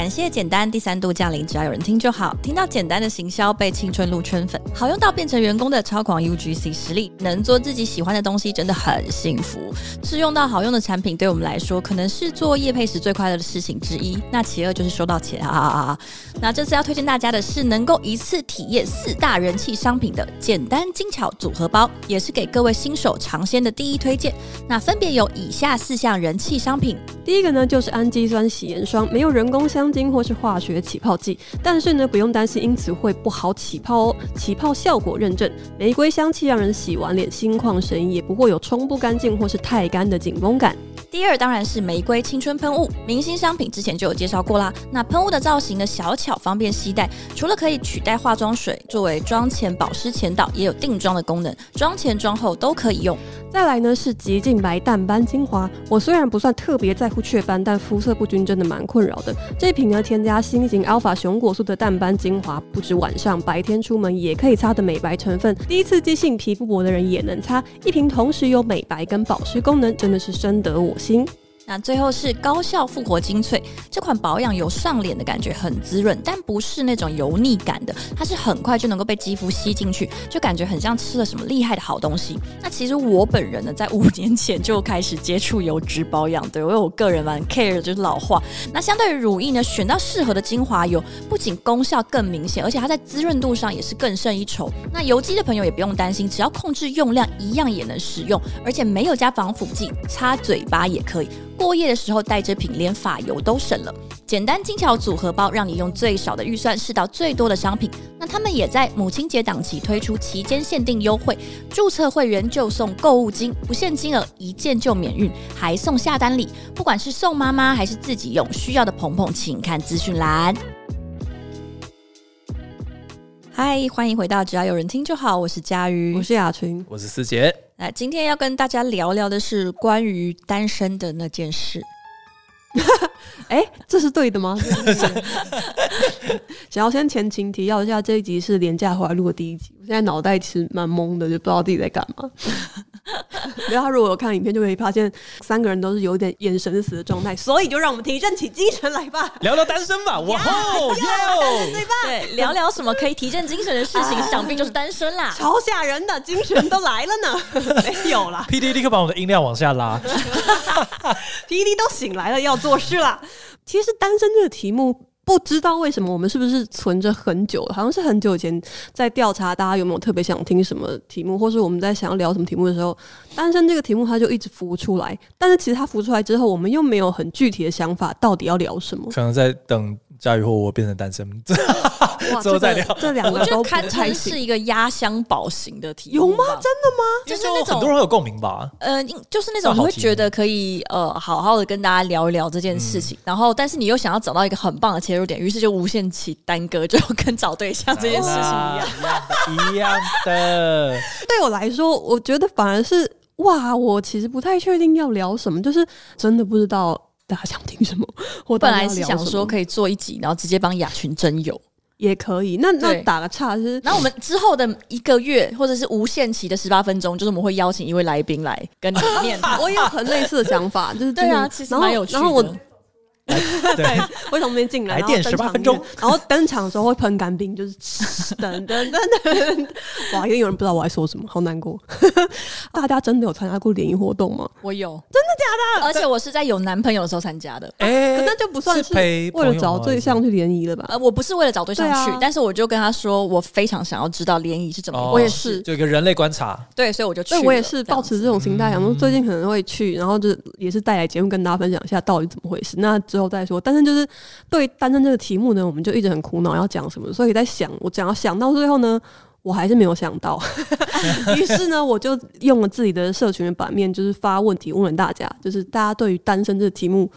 感谢简单第三度降临，只要有人听就好。听到简单的行销被青春露圈粉，好用到变成员工的超狂 UGC 实力，能做自己喜欢的东西，真的很幸福。试用到好用的产品，对我们来说，可能是做业配时最快乐的事情之一。那其二就是收到钱啊啊啊！那这次要推荐大家的是能够一次体验四大人气商品的简单精巧组合包，也是给各位新手尝鲜的第一推荐。那分别有以下四项人气商品，第一个呢就是氨基酸洗颜霜，没有人工香精或是化学起泡剂，但是呢不用担心因此会不好起泡哦。起泡效果认证，玫瑰香气让人洗完脸心旷神怡，也不会有冲不干净或是太干的紧绷感。第二当然是玫瑰青春喷雾，明星商品之前就有介绍过啦。那喷雾的造型呢小巧方便携带，除了可以取代化妆水作为妆前保湿前导，也有定妆的功能，妆前妆后都可以用。再来呢是极净白淡斑精华，我虽然不算特别在乎雀斑，但肤色不均真的蛮困扰的。这瓶呢添加新型 Alpha 熊果素的淡斑精华，不止晚上白天出门也可以擦的美白成分，第一次肌性皮肤薄的人也能擦。一瓶同时有美白跟保湿功能，真的是深得我心。那最后是高效复活精粹，这款保养油上脸的感觉很滋润，但不是那种油腻感的，它是很快就能够被肌肤吸进去，就感觉很像吃了什么厉害的好东西。那其实我本人呢，在五年前就开始接触油脂保养，对，因为我个人蛮 care 就是老化。那相对于乳液呢，选到适合的精华油，不仅功效更明显，而且它在滋润度上也是更胜一筹。那油肌的朋友也不用担心，只要控制用量，一样也能使用，而且没有加防腐剂，擦嘴巴也可以。过夜的时候带这瓶，连发油都省了。简单精巧组合包，让你用最少的预算试到最多的商品。那他们也在母亲节档期推出期间限定优惠，注册会员就送购物金，不限金额，一件就免运，还送下单礼。不管是送妈妈还是自己用，需要的朋朋请看资讯栏。嗨，欢迎回到只要有人听就好，我是佳瑜，我是雅群，我是思杰。那今天要跟大家聊聊的是关于单身的那件事。哎、这是对的吗？想要先前情提要一下，这一集是廉价回来录的第一集，我现在脑袋其实蛮懵的，就不知道自己在干嘛。然后他如果有看影片，就可以发现三个人都是有点眼神死的状态，所以就让我们提振起精神来吧，聊聊单身吧。哇哦，对吧？对，聊聊什么可以提振精神的事情，啊、想必就是单身啦。超吓人的，精神都来了呢。没有啦，P D 立刻把我们的音量往下拉，P D 都醒来了，要做事了。其实单身这个题目。不知道为什么我们是不是存着很久，好像是很久以前在调查大家有没有特别想听什么题目，或是我们在想要聊什么题目的时候，单身这个题目它就一直浮出来。但是其实它浮出来之后，我们又没有很具体的想法，到底要聊什么？可能在等。佳瑜或我变成单身，之后再聊。这两个都堪称是一个压箱宝型的题目，有吗？真的吗？就是那种很多人会有共鸣吧？呃，就是那种你会觉得可以呃好好的跟大家聊一聊这件事情，然后但是你又想要找到一个很棒的切入点，于是就无限期耽搁，就跟找对象这件事情一样，一样的。对我来说，我觉得反而是哇，我其实不太确定要聊什么，就是真的不知道。大家想听什么？我本来是想说可以做一集，然后直接帮雅群征友也可以。那那打个岔是，然后我们之后的一个月或者是无限期的十八分钟，就是我们会邀请一位来宾来跟你面谈。我也有很类似的想法，就是对啊，其实蛮有趣的。然后我。对，会从那边进来，来电十八分钟，然后登场的时候会喷干冰，就是噔噔噔噔，哇！因为有人不知道我在说什么，好难过。大家真的有参加过联谊活动吗？我有，真的而且我是在有男朋友的时候参加的。哎，可那就不算是为了找对象去联谊了吧？呃，我不是为了找对象去，但是我就跟他说，我非常想要知道联谊是怎么回事。我也是，就一个人类观察。对，所以我就去。我也是抱持这种心态，想说最近可能会去，然后就也是带来节目跟大家分享一下到底怎么回事。那之后再说。但是就是对单身这个题目呢，我们就一直很苦恼要讲什么，所以在想，我讲要想到最后呢，我还是没有想到。于是呢，我就用了自己的社群的版面，就是发问题问了大家，就是大家对于单身这个题目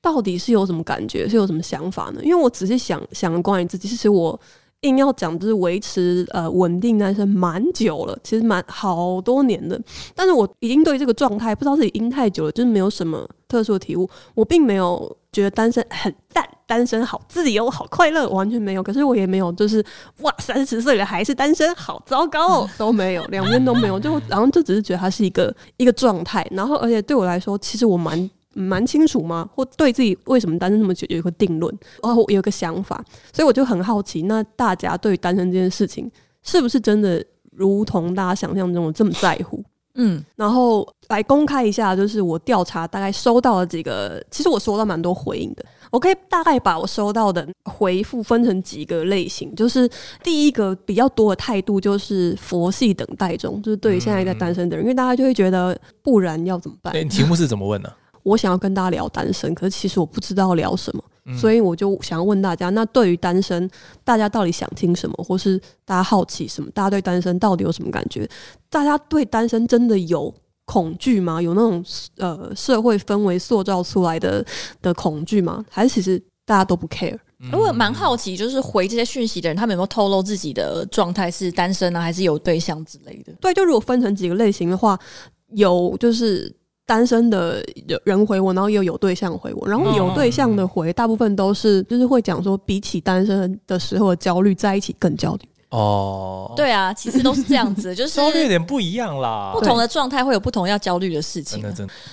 到底是有什么感觉，是有什么想法呢？因为我仔细想想了关于自己，其实我硬要讲，就是维持呃稳定单身蛮久了，其实蛮好多年的，但是我已经对这个状态不知道自己阴太久了，就是没有什么特殊的体悟，我并没有。觉得单身很赞，单身好自由，好快乐，完全没有。可是我也没有，就是哇，三十岁了还是单身，好糟糕哦，都没有，两边都没有。就然后就只是觉得它是一个一个状态。然后而且对我来说，其实我蛮蛮清楚吗？或对自己为什么单身那么久有一个定论，哦，我有一个想法，所以我就很好奇，那大家对于单身这件事情，是不是真的如同大家想象中的这么在乎？嗯，然后来公开一下，就是我调查大概收到了几个，其实我收到蛮多回应的。我可以大概把我收到的回复分成几个类型，就是第一个比较多的态度就是佛系等待中，就是对于现在在单身的人，嗯、因为大家就会觉得不然要怎么办？欸、题目是怎么问呢、啊？我想要跟大家聊单身，可是其实我不知道聊什么，嗯、所以我就想要问大家，那对于单身，大家到底想听什么，或是大家好奇什么？大家对单身到底有什么感觉？大家对单身真的有恐惧吗？有那种呃社会氛围塑造出来的的恐惧吗？还是其实大家都不 care？我蛮好奇，就是回这些讯息的人，他们有没有透露自己的状态是单身呢、啊，还是有对象之类的？对，就如果分成几个类型的话，有就是。单身的人回我，然后也有有对象回我，然后有对象的回，大部分都是就是会讲说，比起单身的时候的焦虑，在一起更焦虑。哦，对啊，其实都是这样子，就是焦虑有点不一样啦。不同的状态会有不同要焦虑的事情。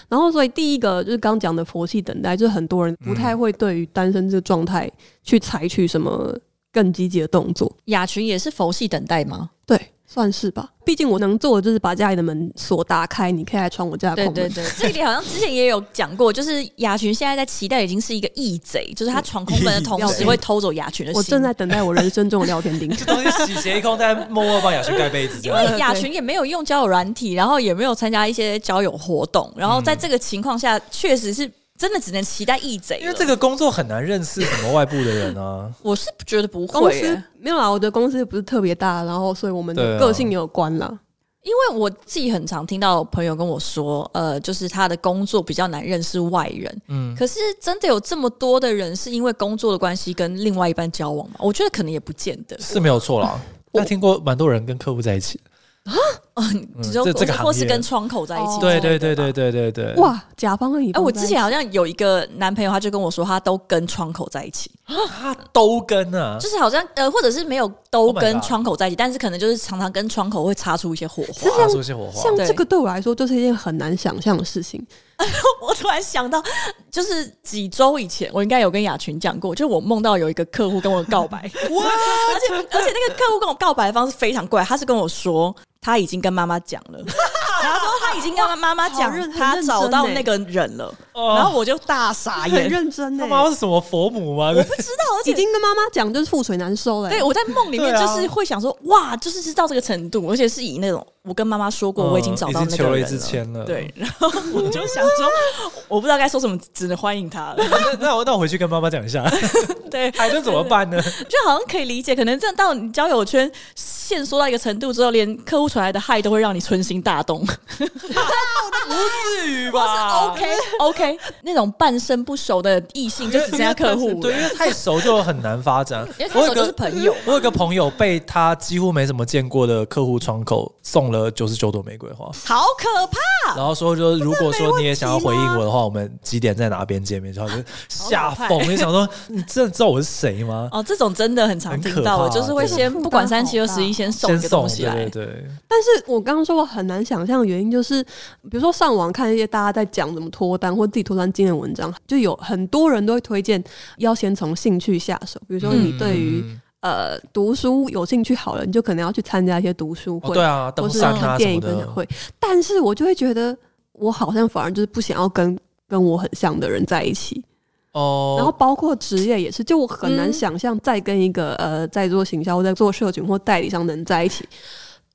然后，所以第一个就是刚讲的佛系等待，就是很多人不太会对于单身这个状态去采取什么更积极的动作。雅群也是佛系等待吗？对。算是吧，毕竟我能做的就是把家里的门锁打开，你可以来闯我家的空门。对对对，这一点好像之前也有讲过，就是雅群现在在期待已经是一个义贼，就是他闯空门的同时会偷走雅群的心。我正在等待我人生中的聊天钉，这东西洗劫一空，在默默帮雅群盖被子。因为雅群也没有用交友软体，然后也没有参加一些交友活动，然后在这个情况下，确实是。真的只能期待义贼，因为这个工作很难认识什么外部的人啊。我是觉得不会、欸，公司没有啦，我的公司不是特别大，然后所以我们的个性也有关啦。因为我自己很常听到朋友跟我说，呃，就是他的工作比较难认识外人。嗯，可是真的有这么多的人是因为工作的关系跟另外一半交往吗？我觉得可能也不见得，是没有错啦。我听过蛮多人跟客户在一起。啊，嗯，这这个或是跟窗口在一起，对对对对对对对。哇，甲方和乙方。哎，我之前好像有一个男朋友，他就跟我说，他都跟窗口在一起。他都跟啊，就是好像呃，或者是没有都跟窗口在一起，但是可能就是常常跟窗口会擦出一些火花，擦出一些火花。像这个对我来说，就是一件很难想象的事情。我突然想到，就是几周以前，我应该有跟雅群讲过，就是我梦到有一个客户跟我告白，哇！而且而且那个客户跟我告白的方式非常怪，他是跟我说。他已经跟妈妈讲了，然后说他已经跟妈妈讲，他找到那个人了，然后我就大傻眼，很认真。他妈妈是什么佛母吗？我不知道，而且已经跟妈妈讲，就是覆水难收了。对，我在梦里面就是会想说，哇，就是是到这个程度，而且是以那种我跟妈妈说过，我已经找到那个人了。对，然后我就想说，我不知道该说什么，只能欢迎他了。那我那我回去跟妈妈讲一下。对，还能怎么办呢？就好像可以理解，可能这到你交友圈限缩到一个程度之后，连客户传来的害都会让你春心大动。不至于吧？OK OK，那种半生不熟的异性就只剩下客户，对，因为太熟就很难发展。因为太熟就是朋友。我有个朋友被他几乎没怎么见过的客户窗口送了九十九朵玫瑰花，好可怕！然后说，就是如果说你也想要回应我的话，我们几点在哪边见面？然后就吓疯，你想说你真的知道我是谁吗？哦，这种真的很常听到，就是会先不管三七二十一，先送一个东西来。对。但是我刚刚说我很难想象的原因，就是比如说上网看一些大家在讲怎么脱单或自己脱单经验文章，就有很多人都会推荐要先从兴趣下手。比如说你对于、嗯、呃读书有兴趣，好了，你就可能要去参加一些读书会，哦、对啊，或是看电影分享会。但是我就会觉得，我好像反而就是不想要跟跟我很像的人在一起。哦，然后包括职业也是，就我很难想象再跟一个、嗯、呃在做行销、在做社群或代理商的人在一起，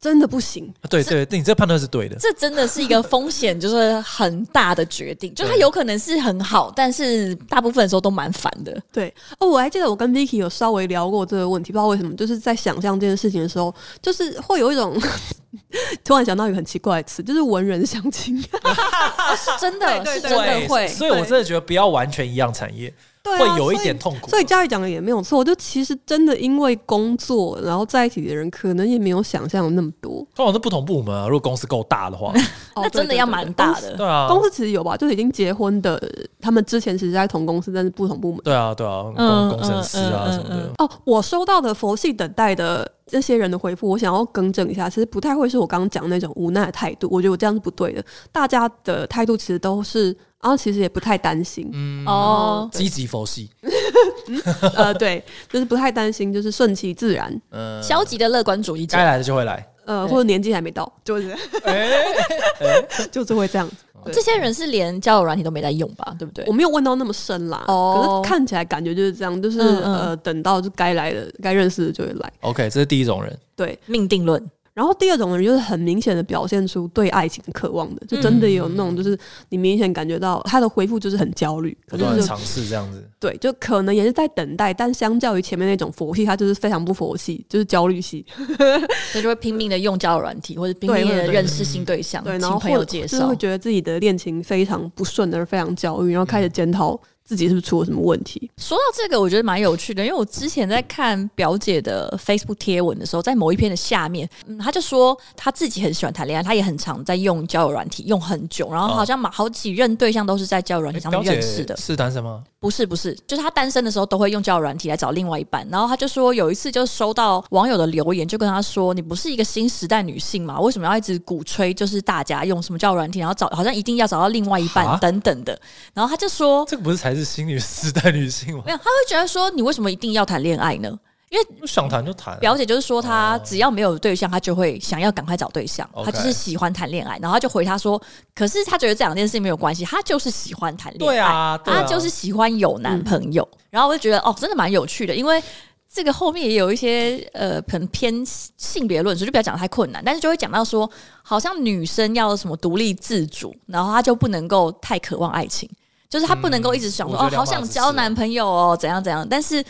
真的不行。对对，对，你这判断是对的。这真的是一个风险，就是很大的决定。就它有可能是很好，但是大部分的时候都蛮烦的。对哦，我还记得我跟 Vicky 有稍微聊过这个问题，不知道为什么，就是在想象这件事情的时候，就是会有一种 突然想到一个很奇怪的词，就是文人相亲。是真的，是真的会。所以我真的觉得不要完全一样产业。对啊，会有一点痛苦，所以佳宇讲的也没有错。就其实真的因为工作，然后在一起的人可能也没有想象的那么多。通常是不同部门啊，如果公司够大的话，那真的要蛮大的。对啊，公司其实有吧，就是已经结婚的，他们之前其实在同公司，但是不同部门。对啊，对啊，公工程师啊什么的。哦，我收到的佛系等待的这些人的回复，我想要更正一下，其实不太会是我刚刚讲那种无奈的态度。我觉得我这样是不对的。大家的态度其实都是。然后其实也不太担心，嗯哦，积极佛系，呃，对，就是不太担心，就是顺其自然，嗯，消极的乐观主义者该。来的就会来，呃，或者年纪还没到，就是哎 就是会这样子。这些人是连交友软体都没在用吧？对不对我？没有问到那么深啦，哦可是看起来感觉就是这样，就是嗯嗯呃，等到就该来的、该认识的就会来。OK，这是第一种人，对，命定论。然后第二种人就是很明显的表现出对爱情的渴望的，就真的有那种就是你明显感觉到他的回复就是很焦虑，可是就不断地尝试这样子。对，就可能也是在等待，但相较于前面那种佛系，他就是非常不佛系，就是焦虑系。所以就会拼命的用交友软体，或者拼命的认识新对象，对，然后请朋友或者介绍就是会。觉得自己的恋情非常不顺而非常焦虑，然后开始检讨自己是不是出了什么问题。说到这个，我觉得蛮有趣的，因为我之前在看表姐的 Facebook 贴文的时候，在某一篇的下面，嗯，她就说她自己很喜欢谈恋爱，她也很常在用交友软体，用很久，然后好像好几任对象都是在交友软体上面认识的。是单身吗？不是不是，就是她单身的时候都会用交友软体来找另外一半。然后她就说有一次就收到网友的留言，就跟她说：“你不是一个新时代女性嘛？为什么要一直鼓吹就是大家用什么交友软体，然后找好像一定要找到另外一半等等的？”然后她就说这个不是才是新女时代女性吗没？有，他会觉得说你为什么一定要谈恋爱呢？因为想谈就谈啊，表姐就是说，她哦只要没有对象，她就会想要赶快找对象。她就是喜欢谈恋爱，然后她就回他说：“可是她觉得这两件事情没有关系，她就是喜欢谈恋爱，对啊她就是喜欢有男朋友。然后我就觉得哦，真的蛮有趣的，因为这个后面也有一些呃，可能偏性别论述，就不要讲得太困难，但是就会讲到说，好像女生要什么独立自主，然后她就不能够太渴望爱情，就是她不能够一直想说、哦，好想交男朋友哦，怎样怎样，但是。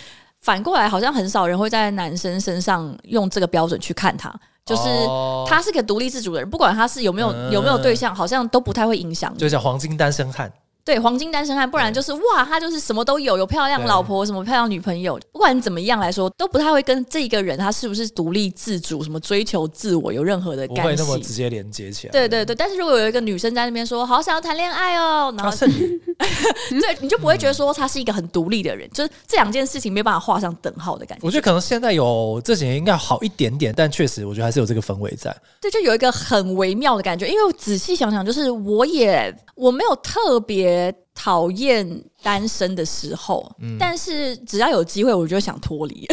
反过来，好像很少人会在男生身上用这个标准去看他，就是哦他是个独立自主的人，不管他是有没有嗯有没有对象，好像都不太会影响。就叫黄金单身汉。对，黄金单身汉，不然就是哇，他就是什么都有，有漂亮老婆，什么漂亮女朋友，不管怎么样来说，都不太会跟这个人他是不是独立自主、什么追求自我有任何的干不会那么直。接连接起来。对对对，但是如果有一个女生在那边说好想要谈恋爱哦，然后是 对你就不会觉得说他是一个很独立的人，就是这两件事情没办法画上等号的感觉。我觉得可能现在有这几年应该好一点点，但确实我觉得还是有这个氛围在。对，就有一个很微妙的感觉，因为我仔细想想，就是我也我没有特别讨厌单身的时候，嗯。但是只要有机会，我就想脱离。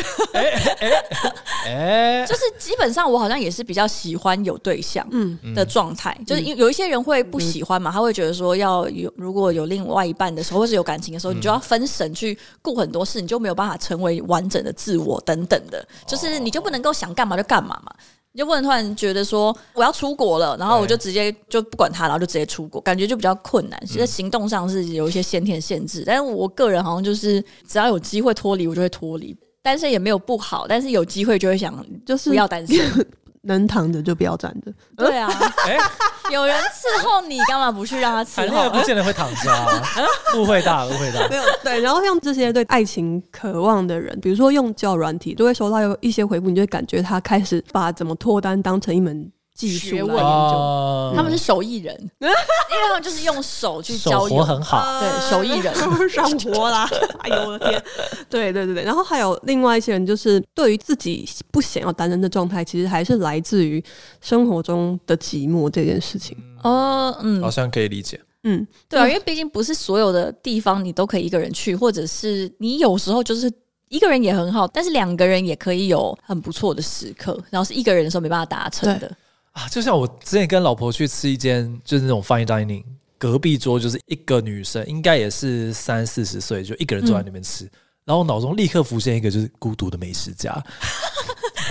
哎，就是基本上我好像也是比较喜欢有对象嗯。的状态，就是因为有一些人会不喜欢嘛，他会觉得说要有如果有另外一半的时候，或是有感情的时候，你就要分神去顾很多事，你就没有办法成为完整的自我等等的，就是你就不能够想干嘛就干嘛嘛。你就不能突然觉得说我要出国了，然后我就直接就不管他，然后就直接出国，感觉就比较困难。其实行动上是有一些先天限制，但是我个人好像就是只要有机会脱离，我就会脱离。单身也没有不好，但是有机会就会想就是不要单身。能躺着就不要站着。对啊，哎，有人伺候你，干嘛不去让他伺谈恋爱不？见得会躺着啊，误会大了，误会大了。没有对，然后像这些对爱情渴望的人，比如说用交友软体，都会收到有一些回复，你就会感觉他开始把怎么脱单当成一门技术来研究。哦他们是手艺人，因为他们就是用手去手交友活，很好，对手艺人上活啦！哎呦我的天！对对对对，然后还有另外一些人，就是对于自己不想要单身的状态，其实还是来自于生活中的寂寞这件事情。哦，嗯好，像可以理解。嗯，对啊，因为毕竟不是所有的地方你都可以一个人去，或者是你有时候就是一个人也很好，但是两个人也可以有很不错的时刻，然后是一个人的时候没办法达成的。啊，就像我之前跟老婆去吃一间就是那种 fine dining，隔壁桌就是一个女生，应该也是三四十岁，就一个人坐在那边吃，嗯然后我脑中立刻浮现一个就是孤独的美食家，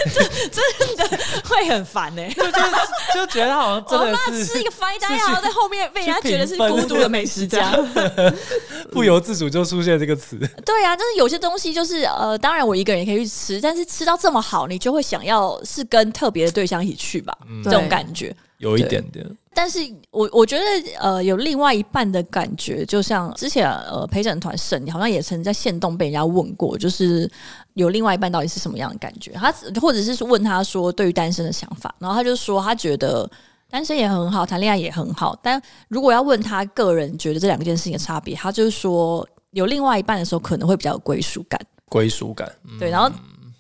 会很烦呢、欸。就 就就觉得好像真的我妈吃一个 fine dining，然后在后面被人家觉得是孤独的美食家。不由自主就出现这个词。对啊，就是有些东西就是呃，当然我一个人也可以去吃，但是吃到这么好，你就会想要是跟特别的对象一起去吧，这种感觉。有一点点，但是我我觉得呃，有另外一半的感觉，就像之前呃陪审团审，你好像也曾在限动被人家问过，就是有另外一半到底是什么样的感觉？他或者是问他说对于单身的想法，然后他就说他觉得单身也很好，谈恋爱也很好，但如果要问他个人觉得这两件事情的差别，他就是说有另外一半的时候可能会比较有归属感。归属感。嗯对，然后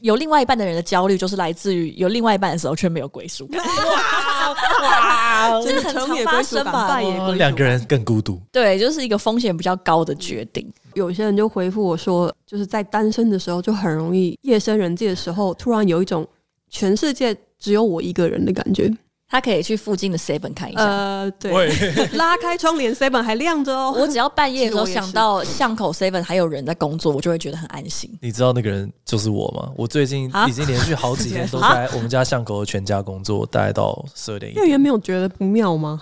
有另外一半的人的焦虑，就是来自于有另外一半的时候却没有归属感。哇，这个很常发生吧？两个人更孤独。对，就是一个风险比较高的决定。有些人就回复我说，就是在单身的时候就很容易夜深人静的时候，突然有一种全世界只有我一个人的感觉。他可以去附近的 Seven 看一下。呃，对，拉开窗帘，Seven 还亮着哦。我只要半夜的时候想到巷口 Seven 还有人在工作，我就会觉得很安心。你知道那个人就是我吗？我最近已经连续好几天都 在我们家巷口的全家工作，大概到十二点一点。店员没有觉得不妙吗？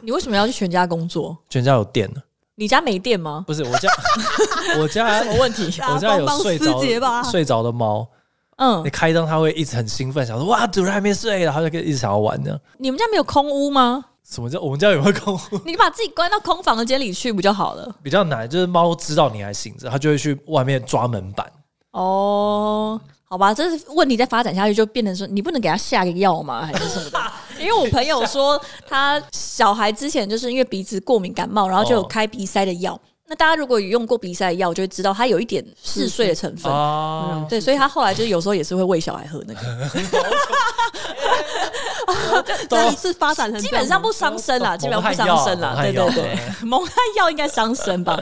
你为什么要去全家工作？全家有电呢？你家没电吗？不是，我家 我家 什么问题？我家有睡着睡着的猫。嗯，你开灯，它会一直很兴奋，想说哇，主人还没睡，然后就一直想要玩呢。你们家没有空屋吗？什么叫我们家有没有空屋？你把自己关到空房间里去不就好了？比较难，就是猫知道你还醒着，它就会去外面抓门板。哦，好吧，这是问题再发展下去，就变成说你不能给它下个药吗？还是什么的？因为我朋友说他小孩之前就是因为鼻子过敏感冒，然后就有开鼻塞的药。哦那大家如果有用过鼻塞的药，就会知道它有一点嗜睡的成分。嗯，对，所以他后来就有时候也是会喂小孩喝那个。这一次发展成基本上不伤身啦，基本上不伤身啦。对对对，蒙汗药应该伤身吧？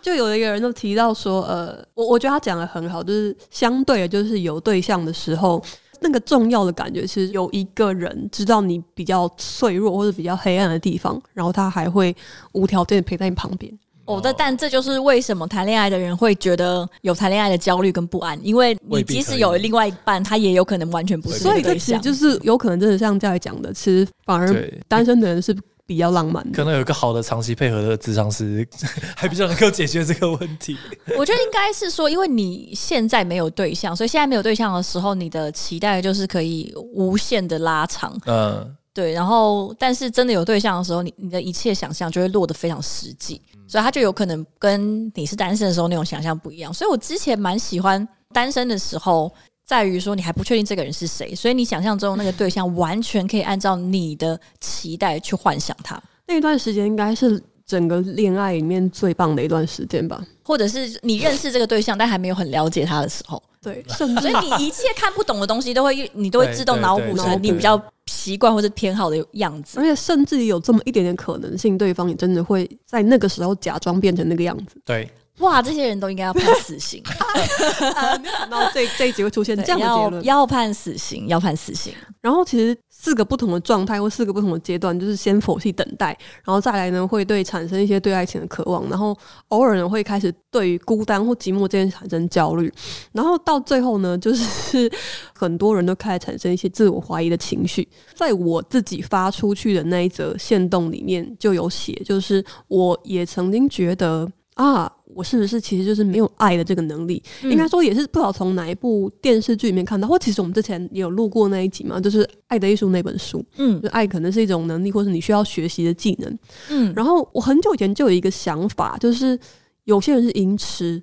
就有一个人都提到说，呃，我我觉得他讲的很好，就是相对的，就是有对象的时候，那个重要的感觉是有一个人知道你比较脆弱或者比较黑暗的地方，然后他还会无条件的陪在你旁边。哦，但但这就是为什么谈恋爱的人会觉得有谈恋爱的焦虑跟不安，因为你即使有另外一半，他也有可能完全不是。所以这其实就是有可能真的像这样讲的，其实反而单身的人是比较浪漫的。可能有一个好的长期配合的智商师，还比较能够解决这个问题。我觉得应该是说，因为你现在没有对象，所以现在没有对象的时候，你的期待就是可以无限的拉长。嗯。对，然后但是真的有对象的时候，你你的一切想象就会落得非常实际，所以他就有可能跟你是单身的时候那种想象不一样。所以我之前蛮喜欢单身的时候，在于说你还不确定这个人是谁，所以你想象中那个对象完全可以按照你的期待去幻想他。那段时间应该是整个恋爱里面最棒的一段时间吧，或者是你认识这个对象，但还没有很了解他的时候。对，所以你一切看不懂的东西都会，你都会自动脑补成你比较习惯或者偏好的样子，而且甚至有这么一点点可能性，对方也真的会在那个时候假装变成那个样子。对，哇，这些人都应该要判死刑。然后这这一集会出现这样的结论，要判死刑，要判死刑。然后其实。四个不同的状态或四个不同的阶段，就是先否弃等待，然后再来呢，会对产生一些对爱情的渴望，然后偶尔呢会开始对于孤单或寂寞这件事产生焦虑，然后到最后呢，就是很多人都开始产生一些自我怀疑的情绪。在我自己发出去的那一则线动里面就有写，就是我也曾经觉得啊。我是不是其实就是没有爱的这个能力？嗯、应该说也是不知道从哪一部电视剧里面看到，或其实我们之前也有录过那一集嘛，就是《爱的艺术》那本书。嗯，就爱可能是一种能力，或是你需要学习的技能。嗯，然后我很久以前就有一个想法，就是有些人是音痴，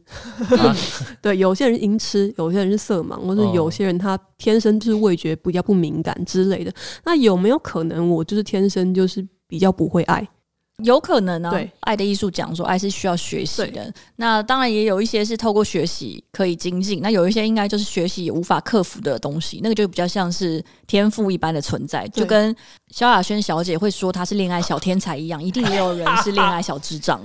啊、对，有些人音痴，有些人是色盲，或者有些人他天生就是味觉比较不敏感之类的。那有没有可能我就是天生就是比较不会爱？有可能啊，爱的艺术讲说爱是需要学习的。那当然也有一些是透过学习可以精进，那有一些应该就是学习也无法克服的东西，那个就比较像是天赋一般的存在，就跟萧亚轩小姐会说她是恋爱小天才一样，一定也有人是恋爱小智障。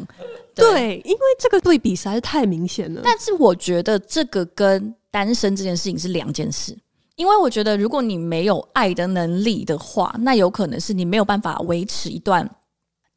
对，对，因为这个对比实在是太明显了。但是我觉得这个跟单身这件事情是两件事，因为我觉得如果你没有爱的能力的话，那有可能是你没有办法维持一段。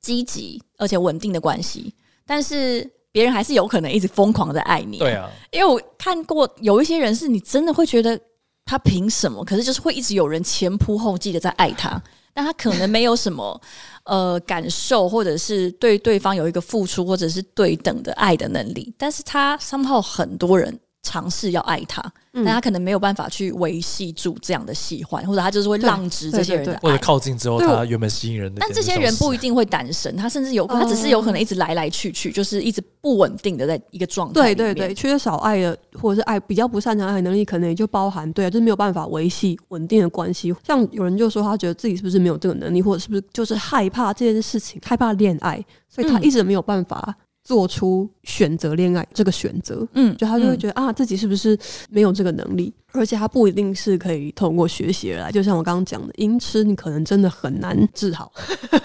积极而且稳定的关系，但是别人还是有可能一直疯狂的爱你。对啊，因为我看过有一些人是你真的会觉得他凭什么？可是就是会一直有人前仆后继的在爱他，但他可能没有什么呃感受，或者是对对方有一个付出，或者是对等的爱的能力，但是他 somehow 很多人。尝试要爱他，但他可能没有办法去维系住这样的喜欢，或者他就是会浪掷这些人的爱，或者靠近之后他原本吸引人的。但这些人不一定会单身，他甚至有，他只是有可能一直来来去去，就是一直不稳定的在一个状态。对对对，缺少爱的或者是爱比较不擅长爱能力，可能也就包含对啊，就是没有办法维系稳定的关系。像有人就说他觉得自己是不是没有这个能力，或者是不是就是害怕这件事情，害怕恋爱，所以他一直没有办法。做出选择恋爱这个选择，嗯，就他就会觉得、嗯、啊，自己是不是没有这个能力？而且他不一定是可以通过学习而来，就像我刚刚讲的，因痴你可能真的很难治好。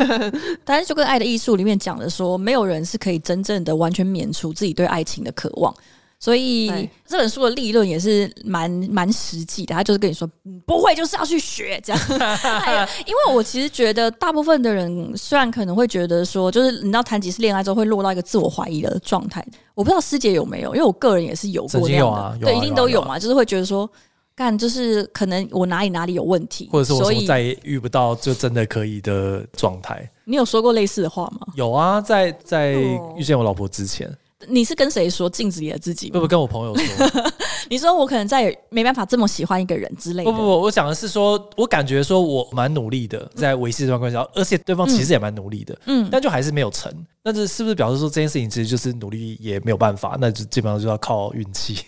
但是就跟《爱的艺术》里面讲的说，没有人是可以真正的完全免除自己对爱情的渴望。所以这本书的立论也是蛮蛮实际的，他就是跟你说，不会就是要去学这样。因为我其实觉得，大部分的人虽然可能会觉得说，就是你知道谈几次恋爱之后会落到一个自我怀疑的状态。我不知道师姐有没有，因为我个人也是有过那样的，有啊有啊、对，一定都有嘛，就是会觉得说，干就是可能我哪里哪里有问题，或者是我再也遇不到就真的可以的状态。你有说过类似的话吗？有啊，在在遇见我老婆之前。你是跟谁说镜子里的自己？不不，跟我朋友说。你说我可能再也没办法这么喜欢一个人之类的。不不不，我讲的是说，我感觉说我蛮努力的，在维系这段关系，而且对方其实也蛮努力的，嗯，但就还是没有成。那这是不是表示说这件事情其实就是努力也没有办法？那就基本上就要靠运气。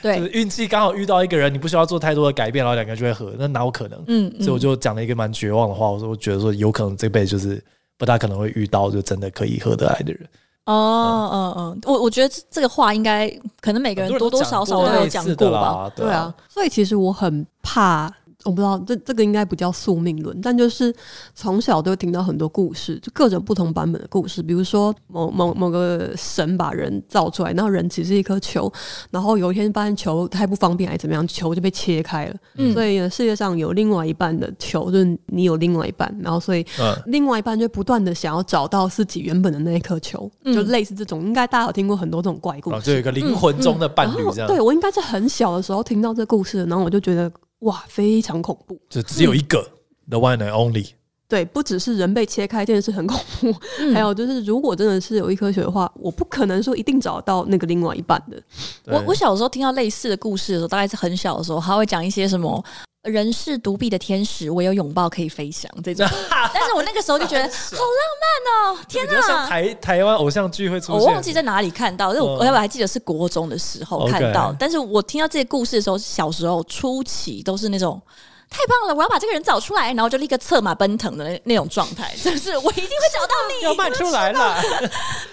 对，就是运气刚好遇到一个人，你不需要做太多的改变，然后两个人就会合，那哪有可能？嗯，所以我就讲了一个蛮绝望的话，我说我觉得说有可能这辈子就是不大可能会遇到就真的可以合得来的人。哦，嗯。嗯，我我觉得这个话应该可能每个人多多少少都有讲过吧，对啊，所以其实我很怕。我不知道这这个应该不叫宿命论，但就是从小都会听到很多故事，就各种不同版本的故事。比如说某某某个神把人造出来，然后人只是一颗球，然后有一天发现球太不方便还是怎么样，球就被切开了。嗯，所以呢，世界上有另外一半的球，就是你有另外一半，然后所以另外一半就不断的想要找到自己原本的那一颗球，嗯、就类似这种。应该大家有听过很多这种怪故事，哦、就有一个灵魂中的伴侣这样。嗯嗯、对我应该是很小的时候听到这故事，然后我就觉得。哇，非常恐怖！就只有一个、嗯、，the one and only。对，不只是人被切开这件事很恐怖，嗯、还有就是，如果真的是有一科学的话，我不可能说一定找到那个另外一半的。我我小时候听到类似的故事的时候，大概是很小的时候，他会讲一些什么“人是独臂的天使，我有拥抱可以飞翔”这种。但是我那个时候就觉得 好浪漫哦！天哪，像台台湾偶像剧会出现，我忘记在哪里看到，但我我还记得是国中的时候看到。但是我听到这些故事的时候，小时候初期都是那种。太棒了！我要把这个人找出来，然后就立刻策马奔腾的那那种状态，就是我一定会找到你。要卖出来了，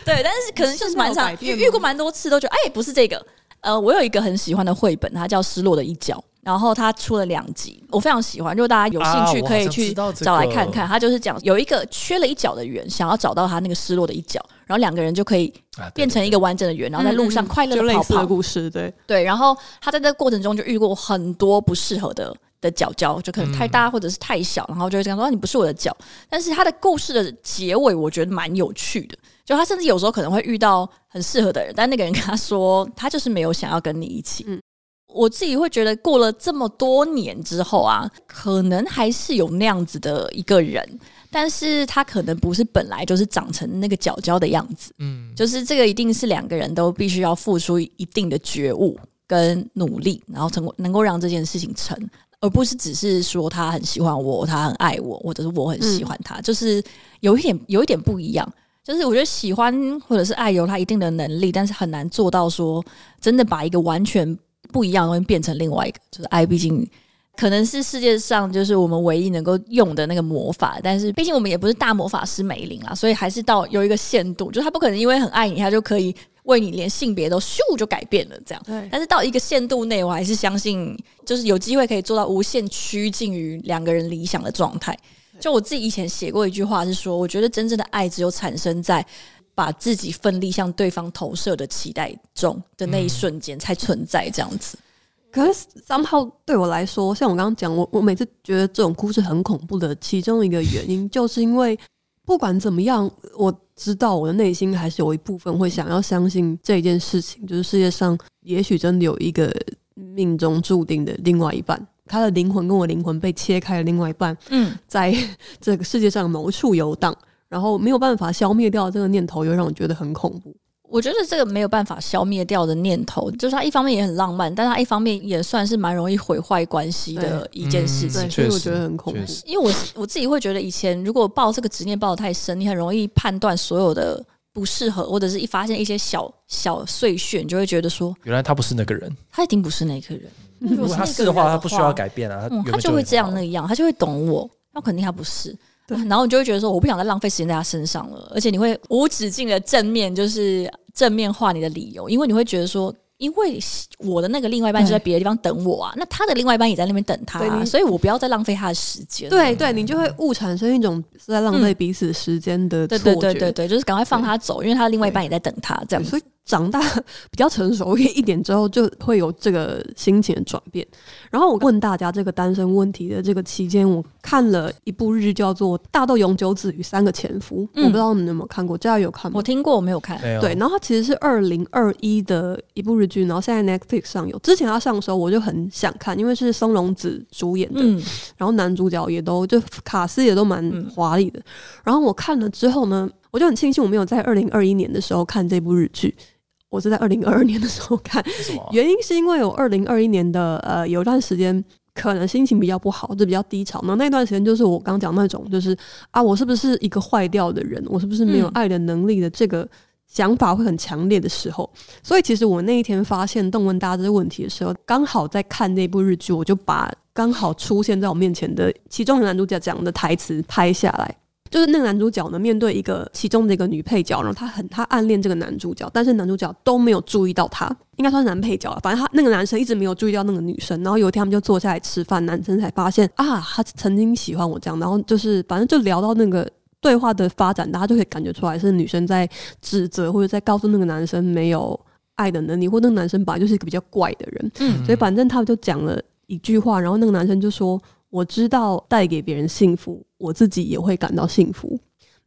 对，但是可能就是蛮常遇遇过蛮多次，都觉得哎，不是这个。呃，我有一个很喜欢的绘本，它叫《失落的一角》，然后他出了两集，我非常喜欢。如果大家有兴趣，可以去找来看看。他就是讲有一个缺了一角的圆，想要找到他那个失落的一角，然后两个人就可以变成一个完整的圆，然后在路上快乐的跑跑。故事，对对。然后他在这个过程中就遇过很多不适合的。的角角就可能太大或者是太小，然后就会这样说：“你不是我的脚。”但是他的故事的结尾，我觉得蛮有趣的。就他甚至有时候可能会遇到很适合的人，但那个人跟他说，他就是没有想要跟你一起。嗯，我自己会觉得，过了这么多年之后啊，可能还是有那样子的一个人，但是他可能不是本来就是长成那个角角的样子。嗯，就是这个一定是两个人都必须要付出一定的觉悟跟努力，然后成功能够让这件事情成。而不是只是说他很喜欢我，他很爱我，或者是我很喜欢他，嗯、就是有一点有一点不一样。就是我觉得喜欢或者是爱有他一定的能力，但是很难做到说真的把一个完全不一样的东西变成另外一个。就是爱，毕竟可能是世界上就是我们唯一能够用的那个魔法，但是毕竟我们也不是大魔法师梅林啊，所以还是到有一个限度，就是他不可能因为很爱你，他就可以。为你连性别都咻就改变了，这样。对。但是到一个限度内，我还是相信，就是有机会可以做到无限趋近于两个人理想的状态。就我自己以前写过一句话是说，我觉得真正的爱只有产生在把自己奋力向对方投射的期待中的那一瞬间才存在这样子。可是 somehow 对我来说，像我刚刚讲，我我每次觉得这种故事很恐怖的其中一个原因，就是因为不管怎么样，我。知道我的内心还是有一部分会想要相信这件事情，就是世界上也许真的有一个命中注定的另外一半，他的灵魂跟我灵魂被切开的另外一半，嗯，在这个世界上某处游荡，然后没有办法消灭掉这个念头，又让我觉得很恐怖。我觉得这个没有办法消灭掉的念头，就是它一方面也很浪漫，但它一方面也算是蛮容易毁坏关系的一件事情。所以我觉得很恐怖。因为我我自己会觉得，以前如果抱这个执念抱得太深，你很容易判断所有的不适合，或者是一发现一些小小碎屑，你就会觉得说，原来他不是那个人，他一定不是那个人。如果他是的话，他不需要改变啊，他就会这样那样，他就会懂我，那肯定他不是。对，然后你就会觉得说，我不想再浪费时间在他身上了，而且你会无止境的正面，就是正面化你的理由，因为你会觉得说。因为我的那个另外一半就在别的地方等我啊，那他的另外一半也在那边等他，啊，所以我不要再浪费他的时间。对对，你就会误产生一种是在浪费彼此时间的错觉。对对对对，就是赶快放他走，因为他的另外一半也在等他，这样子。长大 比较成熟一点之后，就会有这个心情的转变。然后我问大家这个单身问题的这个期间，我看了一部日剧叫做《大豆永久子与三个前夫》，嗯，我不知道你们有没有看过？这样有看吗？我听过，我没有看。对，然后它其实是二零二一的一部日剧，然后现在 Netflix 上有。之前它上的时候，我就很想看，因为是松隆子主演的，嗯，然后男主角也都就卡斯也都蛮华丽的。然后我看了之后呢，我就很庆幸我没有在二零二一年的时候看这部日剧。我是在二零二二年的时候看，原因是因为我二零二一年的呃有段时间可能心情比较不好，就比较低潮。那那段时间就是我刚讲那种，就是啊，我是不是一个坏掉的人？我是不是没有爱的能力的？这个想法会很强烈的时候。所以其实我那一天发现邓文达这个问题的时候，刚好在看那部日剧，我就把刚好出现在我面前的其中的男主角讲的台词拍下来。就是那个男主角呢，面对一个其中的一个女配角，然后他很他暗恋这个男主角，但是男主角都没有注意到他，应该算是男配角了。反正他那个男生一直没有注意到那个女生，然后有一天他们就坐下来吃饭，男生才发现啊，他曾经喜欢我这样，然后就是反正就聊到那个对话的发展，大家就可以感觉出来是女生在指责或者在告诉那个男生没有爱的能力，或那个男生本来就是一个比较怪的人。嗯，所以反正他们就讲了一句话，然后那个男生就说。我知道带给别人幸福，我自己也会感到幸福。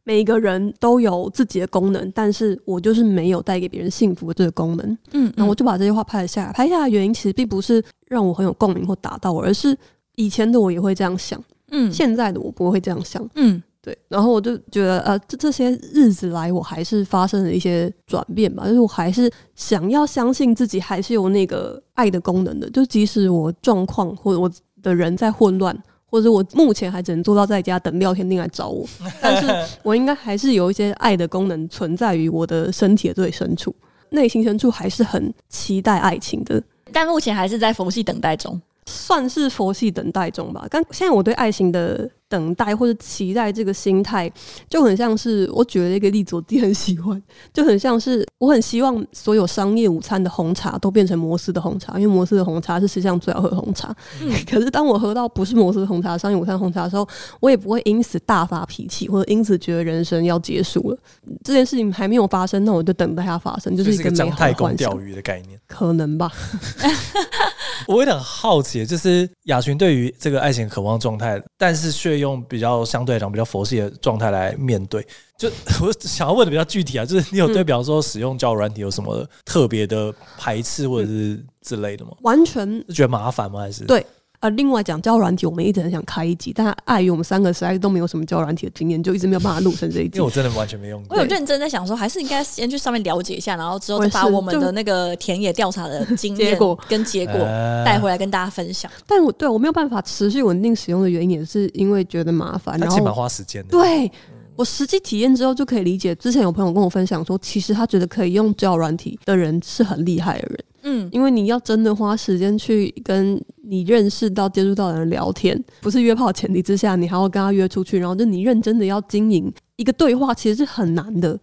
每一个人都有自己的功能，但是我就是没有带给别人幸福的这个功能。嗯，那我就把这些话拍了下来。拍下来的原因其实并不是让我很有共鸣或打到我，而是以前的我也会这样想。嗯，现在的我不会这样想。嗯，对。然后我就觉得，呃，这这些日子来，我还是发生了一些转变吧。就是我还是想要相信自己还是有那个爱的功能的。就即使我状况或者我。的人在混乱，或者我目前还只能做到在家等廖天定来找我，但是我应该还是有一些爱的功能存在于我的身体的最深处，内心深处还是很期待爱情的，但目前还是在佛系等待中，算是佛系等待中吧。但现在我对爱情的。等待或者期待这个心态，就很像是我举了一个例子，我自己很喜欢，就很像是我很希望所有商业午餐的红茶都变成摩斯的红茶，因为摩斯的红茶是世界上最好喝的红茶。嗯。可是当我喝到不是摩斯的红茶，商业午餐红茶的时候，我也不会因此大发脾气，或者因此觉得人生要结束了。这件事情还没有发生，那我就等待它发生，就是一个美好的幻。钓鱼的概念，可能吧。我有点好奇，就是雅群对于这个爱情渴望状态，但是却用比较相对来讲比较佛系的状态来面对。就我想要问的比较具体啊，就是你有对比方说使用交友软体有什么特别的排斥或者是之类的吗？完全觉得麻烦吗？还是对？呃，另外讲教软体，我们一直很想开一集，但碍于我们三个实在都没有什么教软体的经验，就一直没有办法录成这一集。因为我真的完全没用过。我有认真在想说，还是应该先去上面了解一下，然后之后再把我们的那个田野调查的经验 跟结果带回来跟大家分享。但我对我没有办法持续稳定使用的原因，也是因为觉得麻烦，然后起码花时间。对我实际体验之后就可以理解。之前有朋友跟我分享说，其实他觉得可以用交友软体的人是很厉害的人。嗯，因为你要真的花时间去跟你认识到、接触到的人聊天，不是约炮前提之下，你还要跟他约出去，然后就你认真的要经营一个对话，其实是很难的。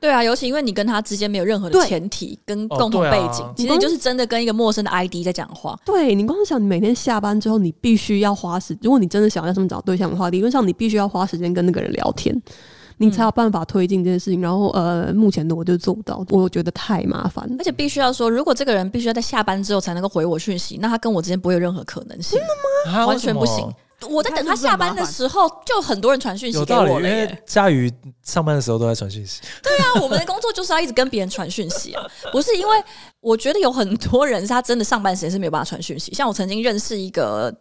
对啊，尤其因为你跟他之间没有任何的前提跟共同背景，其实你就是真的跟一个陌生的 ID 在讲话。对，你光想你每天下班之后，你必须要花时，如果你真的想要这么找对象的话，理论上你必须要花时间跟那个人聊天。你才有办法推进这件事情，然后呃，目前的我就做不到，我觉得太麻烦了。而且必须要说，如果这个人必须要在下班之后才能够回我讯息，那他跟我之间不会有任何可能性。真的吗？完全不行。我在等他下班的时候，就很多人传讯息给我了。因为佳瑜上班的时候都在传讯息。对啊，我们的工作就是要一直跟别人传讯息啊。不是因为我觉得有很多人是他真的上班时间是没有办法传讯息，像我曾经认识一个。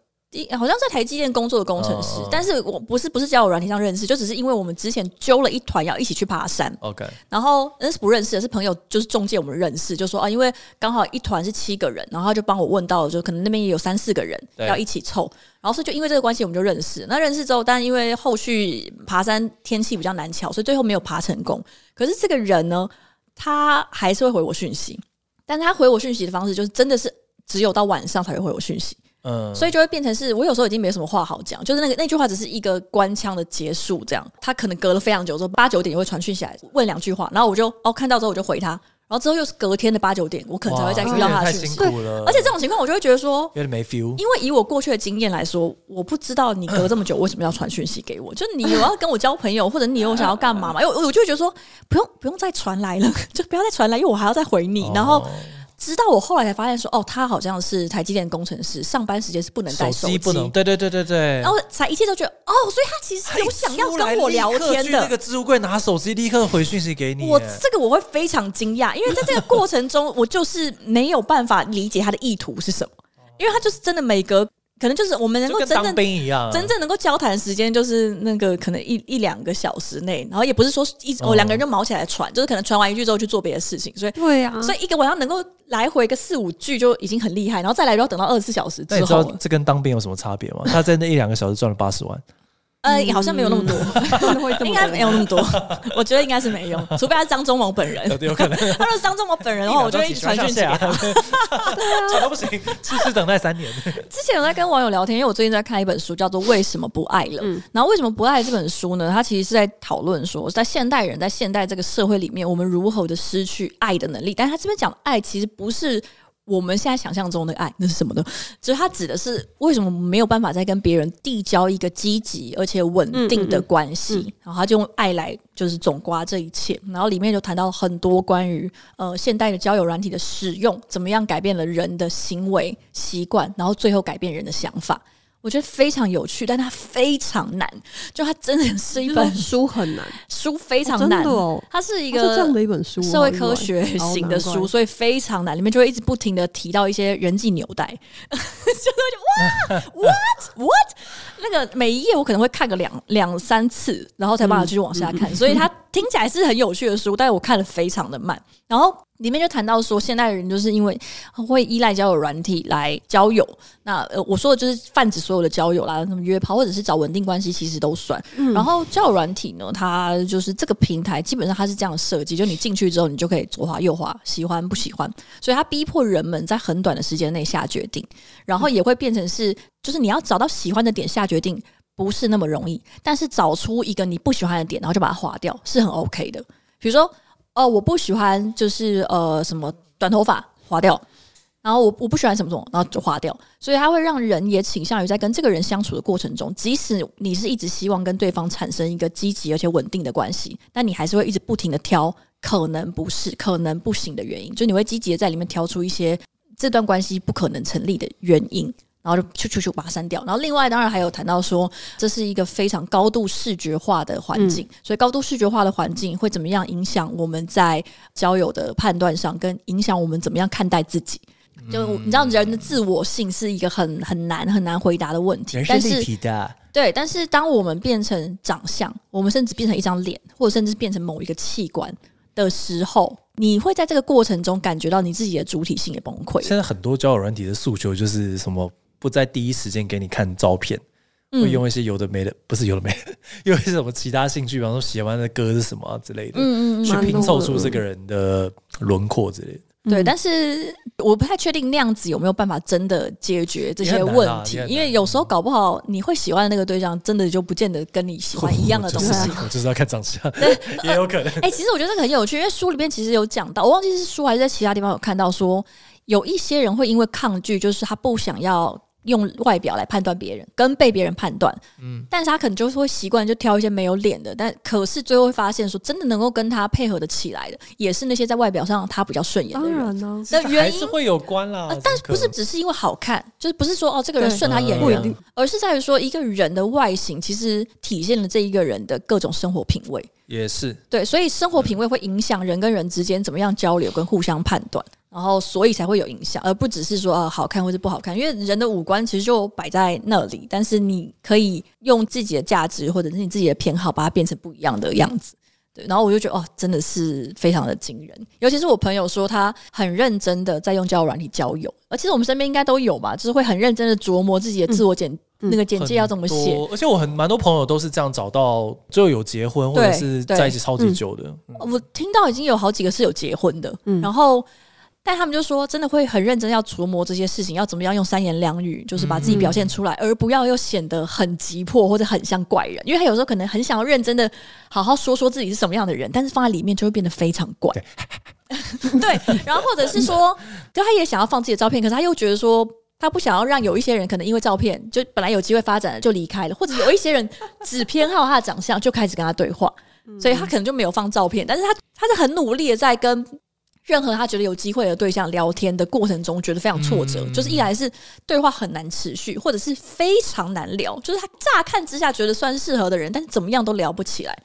好像在台积电工作的工程师，但是我不是不是交友软体上认识，就只是因为我们之前揪了一团要一起去爬山，OK，然后那是不认识的，是朋友就是中介我们认识，就说啊，因为刚好一团是七个人，然后他就帮我问到，就可能那边也有三四个人要一起凑，然后所以就因为这个关系我们就认识，那认识之后，但因为后续爬山天气比较难巧，所以最后没有爬成功。可是这个人呢，他还是会回我讯息，但他回我讯息的方式就是真的是只有到晚上才会回我讯息。嗯，所以就会变成是我有时候已经没什么话好讲，就是那个那句话只是一个官腔的结束，这样。他可能隔了非常久之后，八九点也会传讯息来问两句话，然后我就哦看到之后我就回他，然后之后又是隔天的八九点，我可能才会再遇到他的讯息。对，而且这种情况我就会觉得说有点没 feel。因为以我过去的经验来说，我不知道你隔这么久为什么要传讯息给我，就你有要跟我交朋友，或者你有想要干嘛嘛？因为我就会觉得说不用不用再传来了，就不要再传来，因为我还要再回你，然后。直到我后来才发现说，哦，他好像是台积电工程师，上班时间是不能带手机，不能，对对对对对。然后才一切都觉得，哦，所以他其实有想要跟我聊天的。那个置物柜拿手机，立刻回讯息给你。我这个我会非常惊讶，因为在这个过程中，我就是没有办法理解他的意图是什么，因为他就是真的每隔。可能就是我们能够真正兵一样，真正能够交谈时间就是那个可能一一两个小时内，然后也不是说一哦两个人就毛起来传，就是可能传完一句之后去做别的事情，所以对呀，所以一个晚上能够来回个四五句就已经很厉害，然后再来就要等到二十四小时之后。那你知道这跟当兵有什么差别吗？他在那一两个小时赚了八十万。呃，好像没有那么多，应该没有那么多。我觉得应该是没有，除非他是张忠谋本人，有可能。他说张忠谋本人的话，我就会一直传讯息。对啊，传都不行，痴痴等待三年。之前我在跟网友聊天，因为我最近在看一本书，叫做《为什么不爱了》。然后为什么不爱这本书呢？它其实是在讨论说，在现代人在现代这个社会里面，我们如何的失去爱的能力。但是他这边讲爱，其实不是。我们现在想象中的爱，那是什么呢？就是它指的是为什么没有办法再跟别人递交一个积极而且稳定的关系，嗯嗯嗯、然后他就用爱来就是总刮这一切。然后里面就谈到很多关于呃现代的交友软体的使用，怎么样改变了人的行为习惯，然后最后改变人的想法。我觉得非常有趣，但它非常难。就它真的是一本书很难，书非常难。哦，它是一个这样的一本书，社会科学型的书，所以非常难。里面就会一直不停的提到一些人际纽带，就会哇，what what？那个每一页我可能会看个两两三次，然后才把它继续往下看。所以它听起来是很有趣的书，但是我看的非常的慢。然后。里面就谈到说，现代人就是因为会依赖交友软体来交友。那呃，我说的就是泛指所有的交友啦，什么约炮或者是找稳定关系，其实都算。嗯、然后交友软体呢，它就是这个平台，基本上它是这样设计，就你进去之后，你就可以左滑右滑，喜欢不喜欢。所以它逼迫人们在很短的时间内下决定，然后也会变成是，就是你要找到喜欢的点下决定，不是那么容易。但是找出一个你不喜欢的点，然后就把它划掉，是很 OK 的。比如说。哦，我不喜欢就是呃什么短头发划掉，然后我我不喜欢什么什么，然后就划掉，所以它会让人也倾向于在跟这个人相处的过程中，即使你是一直希望跟对方产生一个积极而且稳定的关系，但你还是会一直不停的挑可能不是、可能不行的原因，就你会积极的在里面挑出一些这段关系不可能成立的原因。然后就去去去把它删掉。然后另外当然还有谈到说，这是一个非常高度视觉化的环境，嗯、所以高度视觉化的环境会怎么样影响我们在交友的判断上，跟影响我们怎么样看待自己？就你知道，人的自我性是一个很很难很难回答的问题。但是体的对，但是当我们变成长相，我们甚至变成一张脸，或者甚至变成某一个器官的时候，你会在这个过程中感觉到你自己的主体性也崩溃。现在很多交友软体的诉求就是什么？不在第一时间给你看照片，嗯、会用一些有的没的，不是有的没的，用一些什么其他兴趣，比方说喜欢的歌是什么、啊、之类的，嗯嗯，去拼凑出这个人的轮廓之类的。对，但是我不太确定那样子有没有办法真的解决这些问题，因为有时候搞不好你会喜欢的那个对象，真的就不见得跟你喜欢一样的东西。我就是要看长相，对，也有可能。哎、欸，其实我觉得这个很有趣，因为书里面其实有讲到，我忘记是书还是在其他地方有看到说，有一些人会因为抗拒，就是他不想要。用外表来判断别人，跟被别人判断，嗯，但是他可能就是会习惯就挑一些没有脸的，但可是最后会发现说，真的能够跟他配合的起来的，也是那些在外表上他比较顺眼的人。当然呢，那原因是会有关啦，呃、但是不是只是因为好看，就是不是说哦这个人顺他眼缘，嗯、而是在于说一个人的外形其实体现了这一个人的各种生活品味。也是对，所以生活品味会影响人跟人之间怎么样交流跟互相判断。然后，所以才会有影响，而不只是说啊好看或者不好看。因为人的五官其实就摆在那里，但是你可以用自己的价值或者是你自己的偏好，把它变成不一样的样子。对，然后我就觉得哦，真的是非常的惊人。尤其是我朋友说他很认真的在用交友软体交友，而其实我们身边应该都有吧，就是会很认真的琢磨自己的自我简、嗯、那个简介要怎么写。而且我很蛮多朋友都是这样找到，最后有结婚或者是在一起超级久的。嗯嗯、我听到已经有好几个是有结婚的，嗯、然后。但他们就说，真的会很认真要琢磨这些事情，要怎么样用三言两语，就是把自己表现出来，嗯、而不要又显得很急迫或者很像怪人。因为他有时候可能很想要认真的好好说说自己是什么样的人，但是放在里面就会变得非常怪。对，然后或者是说，就他也想要放自己的照片，可是他又觉得说，他不想要让有一些人可能因为照片就本来有机会发展了就离开了，或者有一些人只偏好他的长相就开始跟他对话，所以他可能就没有放照片，但是他他是很努力的在跟。任何他觉得有机会的对象聊天的过程中，觉得非常挫折，嗯、就是一来是对话很难持续，或者是非常难聊，就是他乍看之下觉得算适合的人，但是怎么样都聊不起来。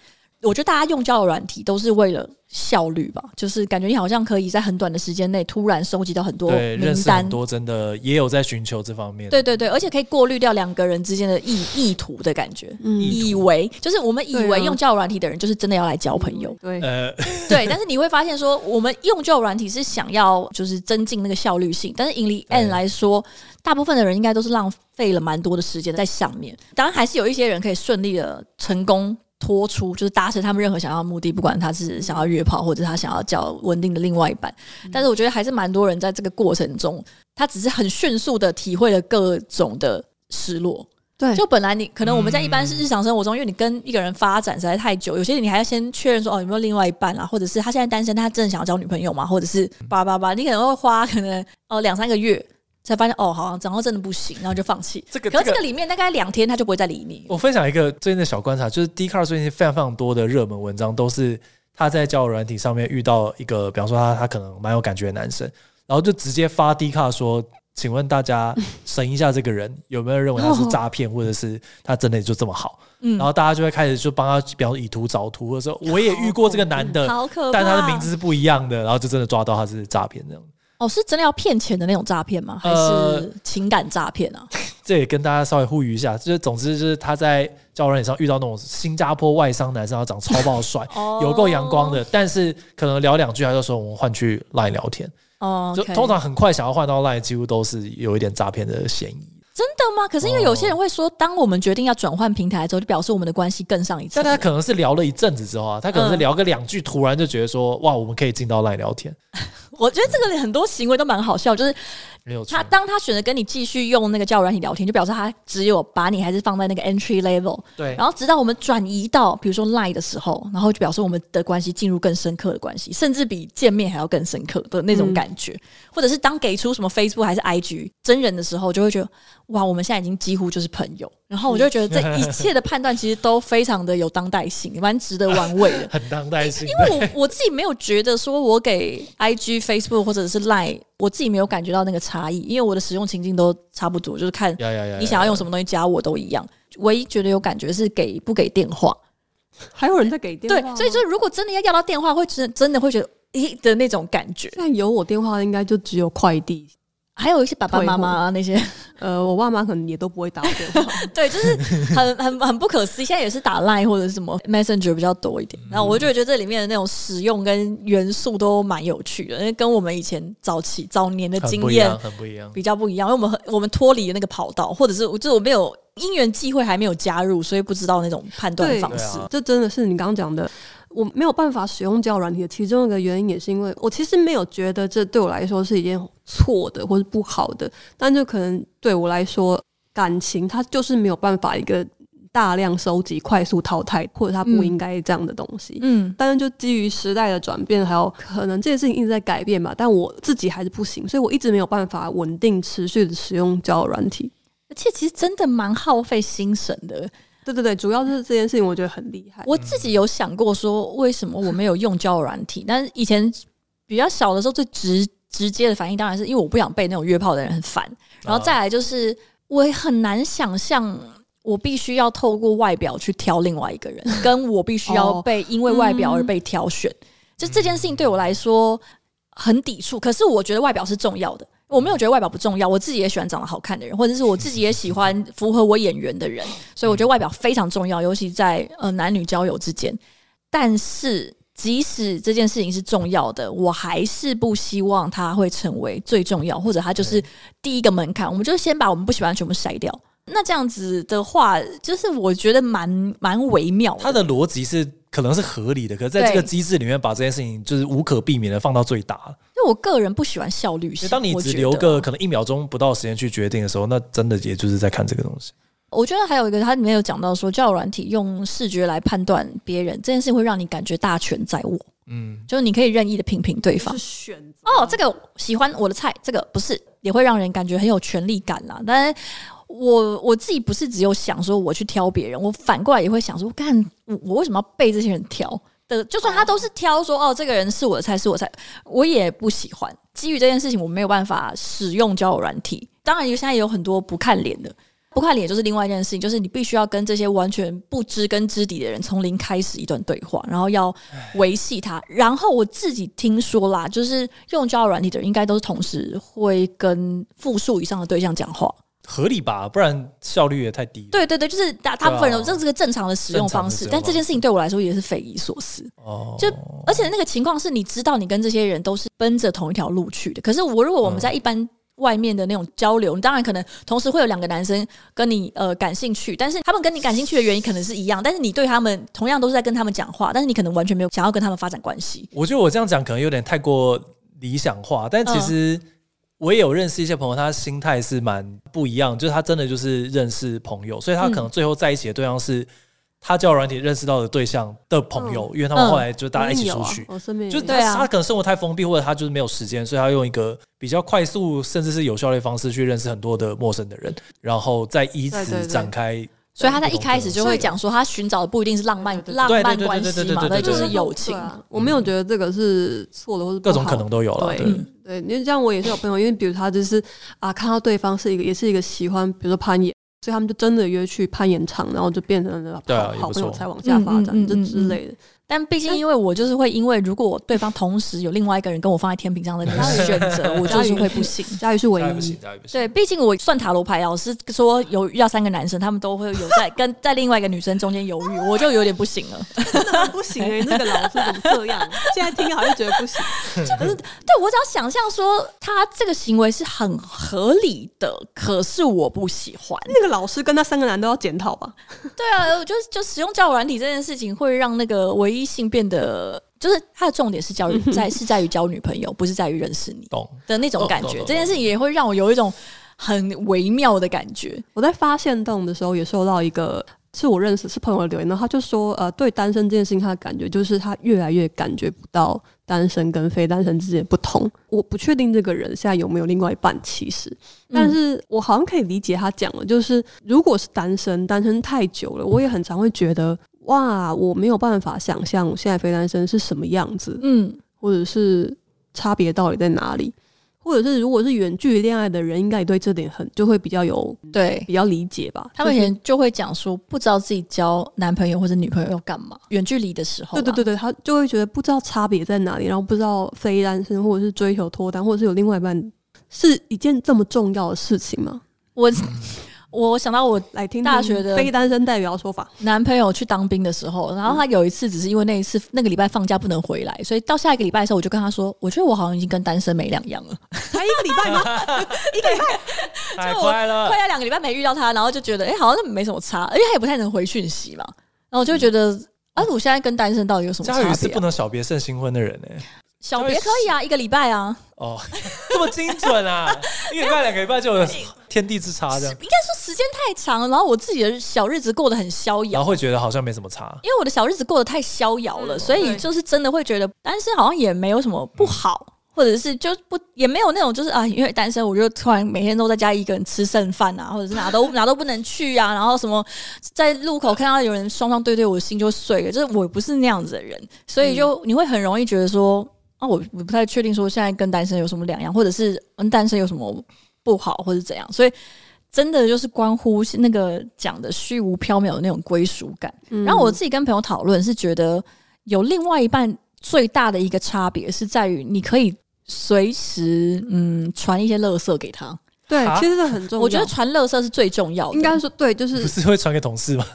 我觉得大家用交友软体都是为了效率吧，就是感觉你好像可以在很短的时间内突然收集到很多名单，很多真的也有在寻求这方面。对对对，而且可以过滤掉两个人之间的意意图的感觉，嗯、以为就是我们以为用交友软体的人就是真的要来交朋友。对，呃，对，但是你会发现说，我们用交友软体是想要就是增进那个效率性，但是 in the end 来说，大部分的人应该都是浪费了蛮多的时间在上面。当然，还是有一些人可以顺利的成功。拖出就是达成他们任何想要的目的，不管他是想要约炮，或者他想要交稳定的另外一半。但是我觉得还是蛮多人在这个过程中，他只是很迅速的体会了各种的失落。对，就本来你可能我们在一般是日常生活中，因为你跟一个人发展实在太久，有些你还要先确认说哦有没有另外一半啊，或者是他现在单身，他真的想要交女朋友吗？或者是叭叭叭，你可能会花可能哦两三个月。才发现哦，好像然后真的不行，然后就放弃。这个，可是这个里面大概两天，他就不会再理你。我分享一个最近的小观察，就是 Dcard 最近非常非常多的热门文章，都是他在交友软体上面遇到一个，比方说他他可能蛮有感觉的男生，然后就直接发 Dcard 说：“请问大家 审一下这个人有没有认为他是诈骗，或者是他真的就这么好？”嗯，然后大家就会开始就帮他，比方说以图找图，或者说我也遇过这个男的，好可怕，但他的名字是不一样的，然后就真的抓到他是诈骗这样。哦，是真的要骗钱的那种诈骗吗？还是情感诈骗啊？呃，这也跟大家稍微呼吁一下，就是总之就是他在交友软件上遇到那种新加坡外商男生，他长超爆帅，有够阳光的，但是可能聊两句，他就说我们换去 Line 聊天。哦，就通常很快想要换到 Line，几乎都是有一点诈骗的嫌疑。真的吗？可是因为有些人会说，当我们决定要转换平台之后，就表示我们的关系更上一层。但他可能是聊了一阵子之后啊，他可能是聊个两句，突然就觉得说，哇，我们可以进到 Line 聊天。我觉得这个很多行为都蛮好笑，就是。没有他，当他选择跟你继续用那个交友软体聊天，就表示他只有把你还是放在那个 entry level。对。然后直到我们转移到比如说 Line 的时候，然后就表示我们的关系进入更深刻的关系，甚至比见面还要更深刻的那种感觉。嗯、或者是当给出什么 Facebook 还是 IG 真人的时候，就会觉得哇，我们现在已经几乎就是朋友。然后我就觉得这一切的判断其实都非常的有当代性，蛮值得玩味的。很当代性。因为我我自己没有觉得说我给 IG、Facebook 或者是 Line。我自己没有感觉到那个差异，因为我的使用情境都差不多，就是看你想要用什么东西加我都一样。唯一觉得有感觉是给不给电话，还有人在给电话。对，所以说如果真的要要到电话，会真真的会觉得咦的那种感觉。但有我电话应该就只有快递。还有一些爸爸妈妈啊，那些，呃，我爸妈可能也都不会打电话。对，就是很很很不可思议。现在也是打 Line 或者是什么 Messenger 比较多一点。然后我就觉得这里面的那种使用跟元素都蛮有趣的，因为跟我们以前早期早年的经验很不一样，比较不一样。因为我们很我们脱离了那个跑道，或者是就是我没有因缘际会还没有加入，所以不知道那种判断方式。这真的是你刚刚讲的。我没有办法使用交友软体的其中一个原因，也是因为我其实没有觉得这对我来说是一件错的或是不好的，但就可能对我来说，感情它就是没有办法一个大量收集、快速淘汰，或者它不应该这样的东西。嗯，但是就基于时代的转变，还有可能这件事情一直在改变嘛，但我自己还是不行，所以我一直没有办法稳定持续的使用交友软体，而且其实真的蛮耗费心神的。对对对，主要是这件事情，我觉得很厉害。我自己有想过说，为什么我没有用交友软体？但是以前比较小的时候，最直直接的反应当然是因为我不想被那种约炮的人很烦。然后再来就是，我也很难想象我必须要透过外表去挑另外一个人，跟我必须要被因为外表而被挑选。就这件事情对我来说很抵触。可是我觉得外表是重要的。我没有觉得外表不重要，我自己也喜欢长得好看的人，或者是我自己也喜欢符合我眼缘的人，所以我觉得外表非常重要，尤其在呃男女交友之间。但是即使这件事情是重要的，我还是不希望它会成为最重要，或者它就是第一个门槛。我们就先把我们不喜欢的全部筛掉。那这样子的话，就是我觉得蛮蛮微妙的。它的逻辑是。可能是合理的，可是在这个机制里面，把这件事情就是无可避免的放到最大。因为我个人不喜欢效率性。当你只留个可能一秒钟不到时间去决定的时候，那真的也就是在看这个东西。我觉得还有一个，它里面有讲到说，交友软体用视觉来判断别人这件事，会让你感觉大权在握。嗯，就是你可以任意的评评对方，是选哦，这个喜欢我的菜，这个不是，也会让人感觉很有权力感啦。但是我我自己不是只有想说我去挑别人，我反过来也会想说，干我我为什么要被这些人挑的？就算他都是挑说哦，这个人是我的菜，是我的菜，我也不喜欢。基于这件事情，我没有办法使用交友软体。当然，现在也有很多不看脸的。不看脸就是另外一件事情，就是你必须要跟这些完全不知根知底的人从零开始一段对话，然后要维系他。然后我自己听说啦，就是用交友软体的人应该都是同时会跟复数以上的对象讲话，合理吧？不然效率也太低。对对对，就是大大部分人这是个正常的使用方式，但这件事情对我来说也是匪夷所思。哦，就而且那个情况是你知道你跟这些人都是奔着同一条路去的，可是我如果我们在一般。外面的那种交流，你当然可能同时会有两个男生跟你呃感兴趣，但是他们跟你感兴趣的原因可能是一样，但是你对他们同样都是在跟他们讲话，但是你可能完全没有想要跟他们发展关系。我觉得我这样讲可能有点太过理想化，但其实我也有认识一些朋友，他心态是蛮不一样，就是他真的就是认识朋友，所以他可能最后在一起的对象是。他交友软体认识到的对象的朋友，因为他们后来就大家一起出去，就他他可能生活太封闭，或者他就是没有时间，所以他用一个比较快速甚至是有效率的方式去认识很多的陌生的人，然后再以此展开。所以他在一开始就会讲说，他寻找的不一定是浪漫浪漫关系嘛，对，就是友情。我没有觉得这个是错的，或者各种可能都有了。对对，因为这样我也是有朋友，因为比如他就是啊，看到对方是一个，也是一个喜欢，比如说攀岩。所以他们就真的约去攀岩场，然后就变成了好好朋友，才往下发展这之类的。但毕竟，因为我就是会，因为如果对方同时有另外一个人跟我放在天平上的 选择，我就是会不行。佳瑜是唯一，对，毕竟我算塔罗牌，老师说有遇到三个男生，他们都会有在跟 在另外一个女生中间犹豫，我就有点不行了，不行哎！那个老师怎么这样？现在听好像觉得不行，可是对我只要想象说他这个行为是很合理的，可是我不喜欢。那个老师跟那三个男都要检讨吧？对啊，就就使用交友软体这件事情，会让那个唯一性变得，就是他的重点是教育在是在于交女朋友，不是在于认识你的那种感觉。这件事情也会让我有一种很微妙的感觉。我在发现动的时候也收到一个是我认识是朋友的留言，然后他就说，呃，对单身这件事情，他的感觉就是他越来越感觉不到单身跟非单身之间的不同。我不确定这个人现在有没有另外一半，其实，但是我好像可以理解他讲的，就是如果是单身，单身太久了，我也很常会觉得。哇，我没有办法想象我现在非单身是什么样子，嗯，或者是差别到底在哪里，或者是如果是远距离恋爱的人，应该也对这点很就会比较有对比较理解吧。他们以前就会讲说，不知道自己交男朋友或者女朋友要干嘛，远距离的时候，对对对对，他就会觉得不知道差别在哪里，然后不知道非单身或者是追求脱单，或者是有另外一半是一件这么重要的事情吗？我。我想到我来听大学的非单身代表说法，男朋友去当兵的时候，然后他有一次只是因为那一次那个礼拜放假不能回来，所以到下一个礼拜的时候，我就跟他说，我觉得我好像已经跟单身没两样了。才一个礼拜吗？一个礼拜，太快了，快要两个礼拜没遇到他，然后就觉得哎、欸，好像没什么差，而且他也不太能回讯息嘛，然后我就觉得，啊，我现在跟单身到底有什么差别、啊？佳瑜是不能小别胜新婚的人呢、欸。小别可以啊，一个礼拜啊。哦，这么精准啊！一个礼拜、两个礼拜就有天地之差，这样。应该说时间太长，然后我自己的小日子过得很逍遥，然后会觉得好像没什么差。因为我的小日子过得太逍遥了，所以就是真的会觉得单身好像也没有什么不好，或者是就不也没有那种就是啊，因为单身我就突然每天都在家一个人吃剩饭啊，或者是哪都 哪都不能去啊，然后什么在路口看到有人双双对对，我的心就碎了。就是我不是那样子的人，所以就你会很容易觉得说。啊，我我不太确定说现在跟单身有什么两样，或者是跟单身有什么不好，或者怎样，所以真的就是关乎那个讲的虚无缥缈的那种归属感。嗯、然后我自己跟朋友讨论，是觉得有另外一半最大的一个差别是在于你可以随时嗯传一些垃圾给他。对，其实这很重要。我觉得传垃圾是最重要的。应该说对，就是不是会传给同事吗？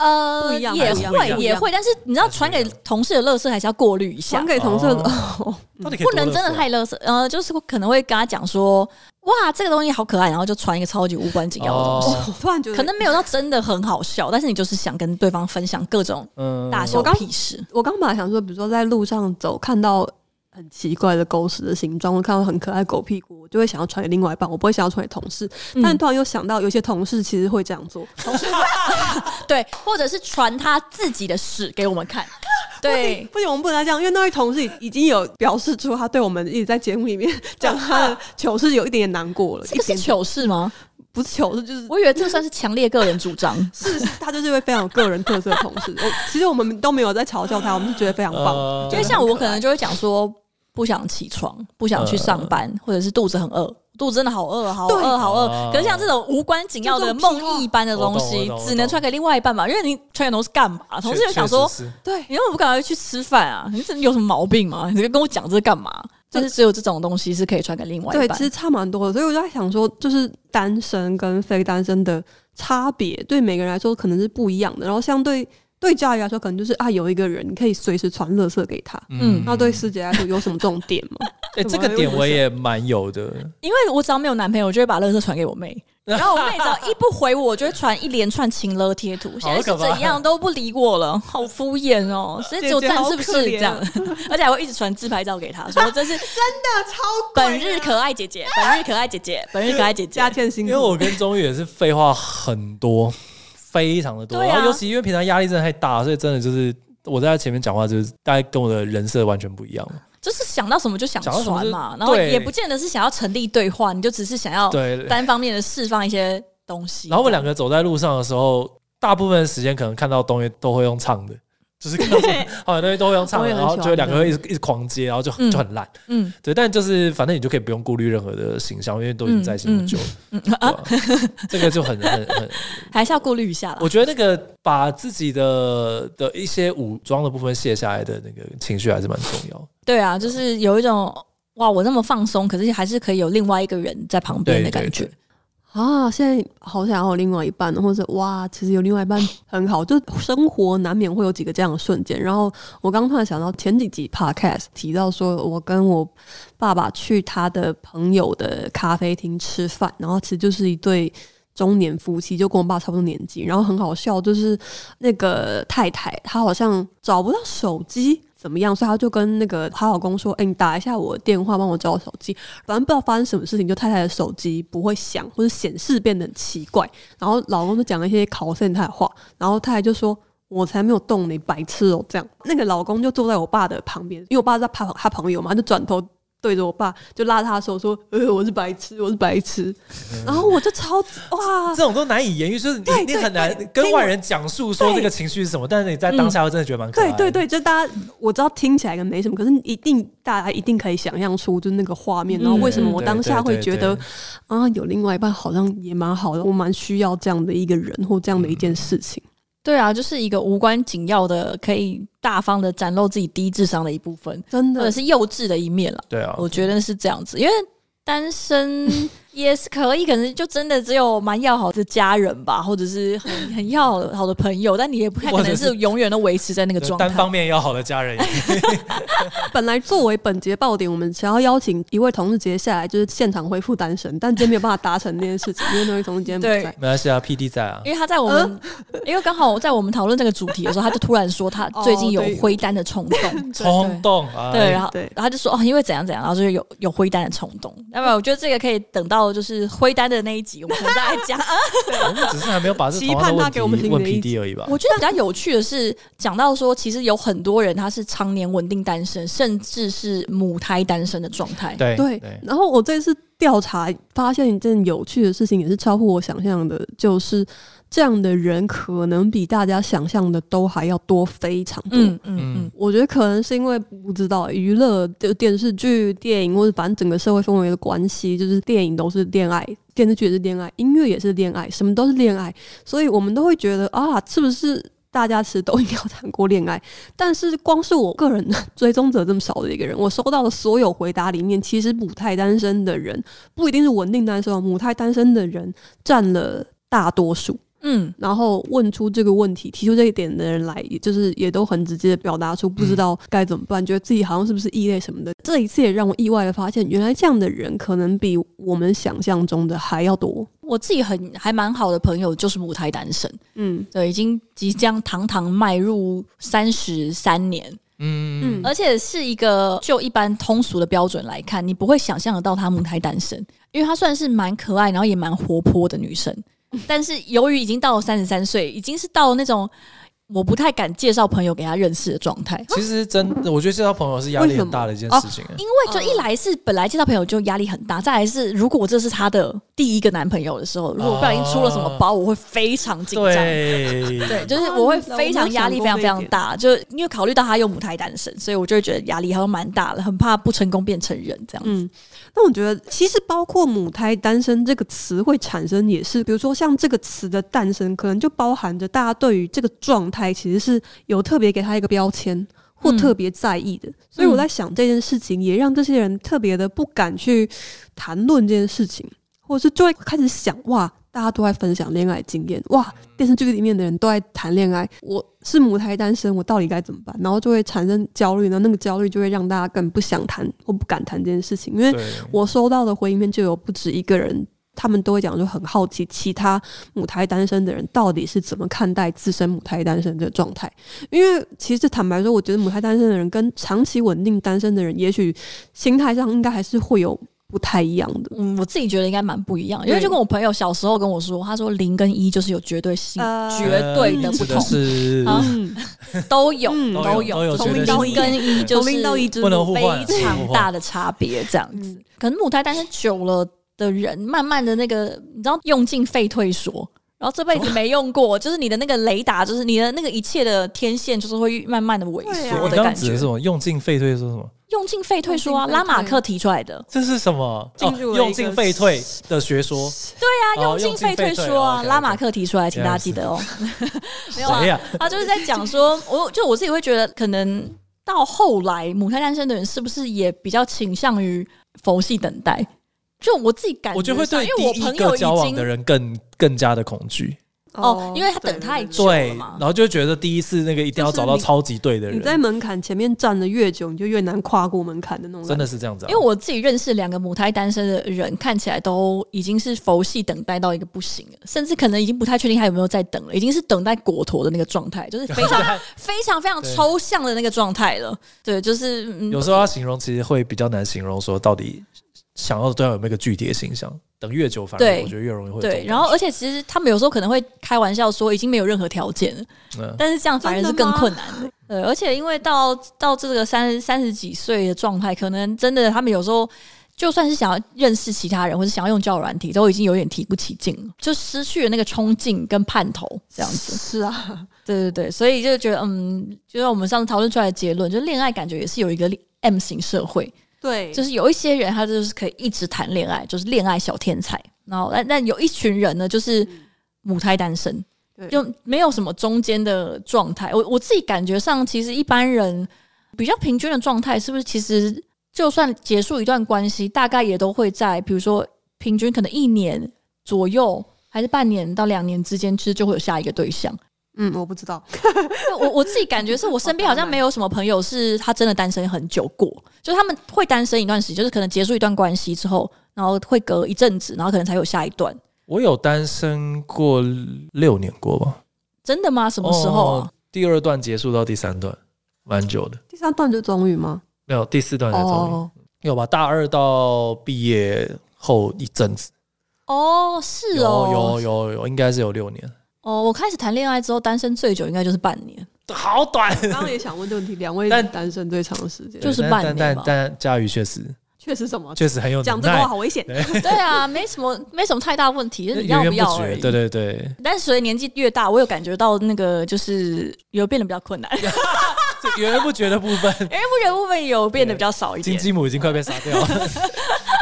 呃，也会也会，但是你知道，传给同事的乐色还是要过滤一下。传给同事的，不能真的太乐色。呃，就是可能会跟他讲说，哇，这个东西好可爱，然后就传一个超级无关紧要的东西。突然觉得，可能没有到真的很好笑，但是你就是想跟对方分享各种大小屁事。我刚本来想说，比如说在路上走，看到很奇怪的狗屎的形状，我看到很可爱狗屁股，我就会想要传给另外一半，我不会想要传给同事。嗯、但突然又想到，有些同事其实会这样做，同事 对，或者是传他自己的屎给我们看。对，不行，我们不能这样，因为那位同事已经有表示出他对我们一直在节目里面讲他的糗事有一点点难过了。这个是糗事吗？不是糗事，就是我以为这算是强烈个人主张。是，他就是一位非常有个人特色的同事。我其实我们都没有在嘲笑他，我们是觉得非常棒。呃、因为像我可能就会讲说。不想起床，不想去上班，呃、或者是肚子很饿，肚子真的好饿，好饿，好饿。啊、可是像这种无关紧要的梦一般的东西，只能传给另外一半嘛？因为你传给同事干嘛？同事就想说，对，你为什么不赶快去吃饭啊？你这有什么毛病吗？你跟我讲这干嘛？就是只有这种东西是可以传给另外一半。对，其实差蛮多的。所以我就在想说，就是单身跟非单身的差别，对每个人来说可能是不一样的。然后相对。对家里来说，可能就是啊，有一个人你可以随时传乐色给他。嗯，那对师姐来说，有什么这种点吗？哎、欸，这个点我也蛮有的，因为我只要没有男朋友，我就会把乐色传给我妹。然后我妹只要一不回我，我就会传一连串情勒贴图。现在是怎样都不理我了，好敷衍哦！所以只有赞是不是这样？而且还会一直传自拍照给她，说这是真的超本日可爱姐姐，本日可爱姐姐，本日可爱姐姐，加添辛苦。因为我跟钟宇也是废话很多。非常的多，啊、然后尤其因为平常压力真的太大，所以真的就是我在他前面讲话，就是大概跟我的人设完全不一样。就是想到什么就想传嘛，然后也不见得是想要成立对话，你就只是想要单方面的释放一些东西。然后我们两个走在路上的时候，大部分时间可能看到东西都会用唱的。就是看到 好多东西都会用唱，然后就两个人一直一直狂接，然后就就很烂。嗯，对，但就是反正你就可以不用顾虑任何的形象，因为都已经在一起那么久了。这个就很很很，还是要顾虑一下啦。我觉得那个把自己的的一些武装的部分卸下来的那个情绪还是蛮重要。对啊，就是有一种哇，我那么放松，可是还是可以有另外一个人在旁边的感觉。啊，现在好想要有另外一半，或者哇，其实有另外一半很好。就生活难免会有几个这样的瞬间。然后我刚突然想到前几集 podcast 提到说，我跟我爸爸去他的朋友的咖啡厅吃饭，然后其实就是一对中年夫妻，就跟我爸差不多年纪。然后很好笑，就是那个太太她好像找不到手机。怎么样？所以他就跟那个她老公说：“哎、你打一下我的电话，帮我找我手机。”反正不知道发生什么事情，就太太的手机不会响，或者显示变得很奇怪。然后老公就讲了一些考验他的话，然后太太就说：“我才没有动你，白痴哦！”这样，那个老公就坐在我爸的旁边，因为我爸在拍他朋友嘛，就转头。对着我爸就拉他的手说：“呃，我是白痴，我是白痴。嗯”然后我就超哇，这种都难以言喻，就是你你很难跟外人讲述说这个情绪是什么，但是你在当下会真的觉得蛮可爱的。对对对，就大家我知道听起来跟没什么，可是一定大家一定可以想象出就那个画面。然后为什么我当下会觉得啊，有另外一半好像也蛮好的，我蛮需要这样的一个人或这样的一件事情。对啊，就是一个无关紧要的，可以大方的展露自己低智商的一部分，真的，或者是幼稚的一面了。对啊，我觉得是这样子，因为单身。也是可以，可能就真的只有蛮要好的家人吧，或者是很 很要好的朋友，但你也不太可能是永远都维持在那个状态。单方面要好的家人。本来作为本节爆点，我们想要邀请一位同事直接下来，就是现场恢复单身，但今天没有办法达成这件事情，因为那位同事今天不在。没关系啊，PD 在啊。因为他在我们，因为刚好在我们讨论这个主题的时候，他就突然说他最近有挥单的冲动，冲动啊。对，然后然后他就说哦，因为怎样怎样，然后就有有挥单的冲动。那么我觉得这个可以等到。就是灰单的那一集，我们可能再讲。我们只是还没有把这期盼他给我们问 PD 而已吧。我觉得比较有趣的是，讲到说，其实有很多人他是常年稳定单身，甚至是母胎单身的状态。对对。然后我这次调查发现一件有趣的事情，也是超乎我想象的，就是。这样的人可能比大家想象的都还要多，非常多。嗯嗯嗯，我觉得可能是因为不知道娱乐的电视剧、电影，或者反正整个社会氛围的关系，就是电影都是恋爱，电视剧也是恋爱，音乐也是恋爱，什么都是恋爱，所以我们都会觉得啊，是不是大家其实都应该要谈过恋爱？但是光是我个人的追踪者这么少的一个人，我收到的所有回答里面，其实母胎单身的人不一定是稳定单身，母胎单身的人占了大多数。嗯，然后问出这个问题、提出这一点的人来，也就是也都很直接的表达出不知道该怎么办，嗯、觉得自己好像是不是异类什么的。这一次也让我意外的发现，原来这样的人可能比我们想象中的还要多。我自己很还蛮好的朋友就是母胎单身，嗯，对，已经即将堂堂迈入三十三年。嗯，而且是一个就一般通俗的标准来看，你不会想象得到她母胎单身，因为她算是蛮可爱，然后也蛮活泼的女生。但是由于已经到了三十三岁，已经是到了那种。我不太敢介绍朋友给他认识的状态。其实真的，我觉得介绍朋友是压力很大的一件事情。因为就一来是本来介绍朋友就压力很大，再来是如果这是他的第一个男朋友的时候，如果不小心出了什么包，我会非常紧张。对，就是我会非常压力非常非常大。就因为考虑到他有母胎单身，所以我就会觉得压力还蛮大的，很怕不成功变成人这样子。那我觉得其实包括母胎单身这个词会产生，也是比如说像这个词的诞生，可能就包含着大家对于这个状态。其实是有特别给他一个标签或特别在意的，所以我在想这件事情也让这些人特别的不敢去谈论这件事情，或者是就会开始想哇，大家都在分享恋爱经验，哇，电视剧里面的人都在谈恋爱，我是母胎单身，我到底该怎么办？然后就会产生焦虑，然后那个焦虑就会让大家更不想谈或不敢谈这件事情，因为我收到的回应面就有不止一个人。他们都会讲，就很好奇其他母胎单身的人到底是怎么看待自身母胎单身的状态。因为其实坦白说，我觉得母胎单身的人跟长期稳定单身的人，也许心态上应该还是会有不太一样的。嗯，我自己觉得应该蛮不一样，因为就跟我朋友小时候跟我说，他说零跟一就是有绝对性、呃、绝对的不同，是 嗯，都有都有，从零到一跟一就是非常大的差别，这样子。嗯、可能母胎单身久了。的人慢慢的那个，你知道用尽废退缩，然后这辈子没用过，就是你的那个雷达，就是你的那个一切的天线，就是会慢慢的萎缩的感觉。是什么？用尽废退说什么？用进废退说啊，拉马克提出来的。这是什么？哦，用进废退的学说。对啊，用进废退说啊，拉马克提出来，请大家记得哦。没有啊，他就是在讲说，我就我自己会觉得，可能到后来母胎单身的人是不是也比较倾向于佛系等待？就我自己感觉，我觉得会对第一个交往的人更更加的恐惧哦，因为他等太久了嘛，然后就觉得第一次那个一定要找到超级对的人。你在门槛前面站的越久，你就越难跨过门槛的那种。真的是这样子，因为我自己认识两个母胎单身的人，看起来都已经是佛系等待到一个不行了，甚至可能已经不太确定他有没有在等了，已经是等待果陀的那个状态，就是非常 非常非常抽象的那个状态了。对，就是有时候要形容，其实会比较难形容，说到底。想要的对象有没有一个具体的形象？等越久，反而我觉得越容易会对。然后，而且其实他们有时候可能会开玩笑说已经没有任何条件了，嗯、但是这样反而是更困难的。对，而且因为到到这个三三十几岁的状态，可能真的他们有时候就算是想要认识其他人，或者想要用交友软体，都已经有点提不起劲了，就失去了那个冲劲跟盼头这样子。是啊，对对对，所以就觉得嗯，就像我们上次讨论出来的结论，就恋爱感觉也是有一个 M 型社会。对，就是有一些人，他就是可以一直谈恋爱，就是恋爱小天才。然后，但但有一群人呢，就是母胎单身，对，就没有什么中间的状态。我我自己感觉上，其实一般人比较平均的状态，是不是？其实就算结束一段关系，大概也都会在，比如说平均可能一年左右，还是半年到两年之间，其实就会有下一个对象。嗯，我不知道。我我自己感觉是我身边好像没有什么朋友是他真的单身很久过，就他们会单身一段时间，就是可能结束一段关系之后，然后会隔一阵子，然后可能才有下一段。我有单身过六年过吧？真的吗？什么时候啊？哦，第二段结束到第三段，蛮久的。第三段就终于吗？没有，第四段才终于。哦，有吧？大二到毕业后一阵子。哦，是哦，有有有有，应该是有六年。哦，我开始谈恋爱之后，单身最久应该就是半年，好短。刚刚也想问这个问题，两位单身最长的时间就是半年。但但但佳瑜确实，确实什么？确实很有讲这个话好危险。对啊，没什么，没什么太大问题，就是你要不要而已。对对对。但是随着年纪越大，我有感觉到那个就是有变得比较困难。源源不绝的部分，源源不绝的部分有变得比较少一点。金鸡母已经快被杀掉了。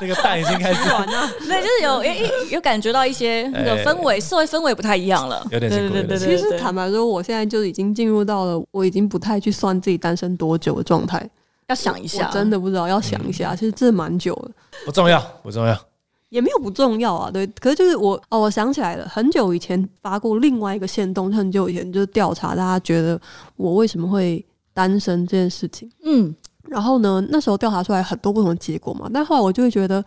那个蛋已经开始软了，对，就是有有有感觉到一些那个氛围，社会氛围不太一样了，有点辛苦。其实坦白说，我现在就已经进入到了我已经不太去算自己单身多久的状态，要想一下，真的不知道要想一下。其实这蛮久了，不重要，不重要，也没有不重要啊。对，可是就是我哦，我想起来了，很久以前发过另外一个线动，很久以前就是调查大家觉得我为什么会单身这件事情，嗯。然后呢，那时候调查出来很多不同的结果嘛，但后来我就会觉得，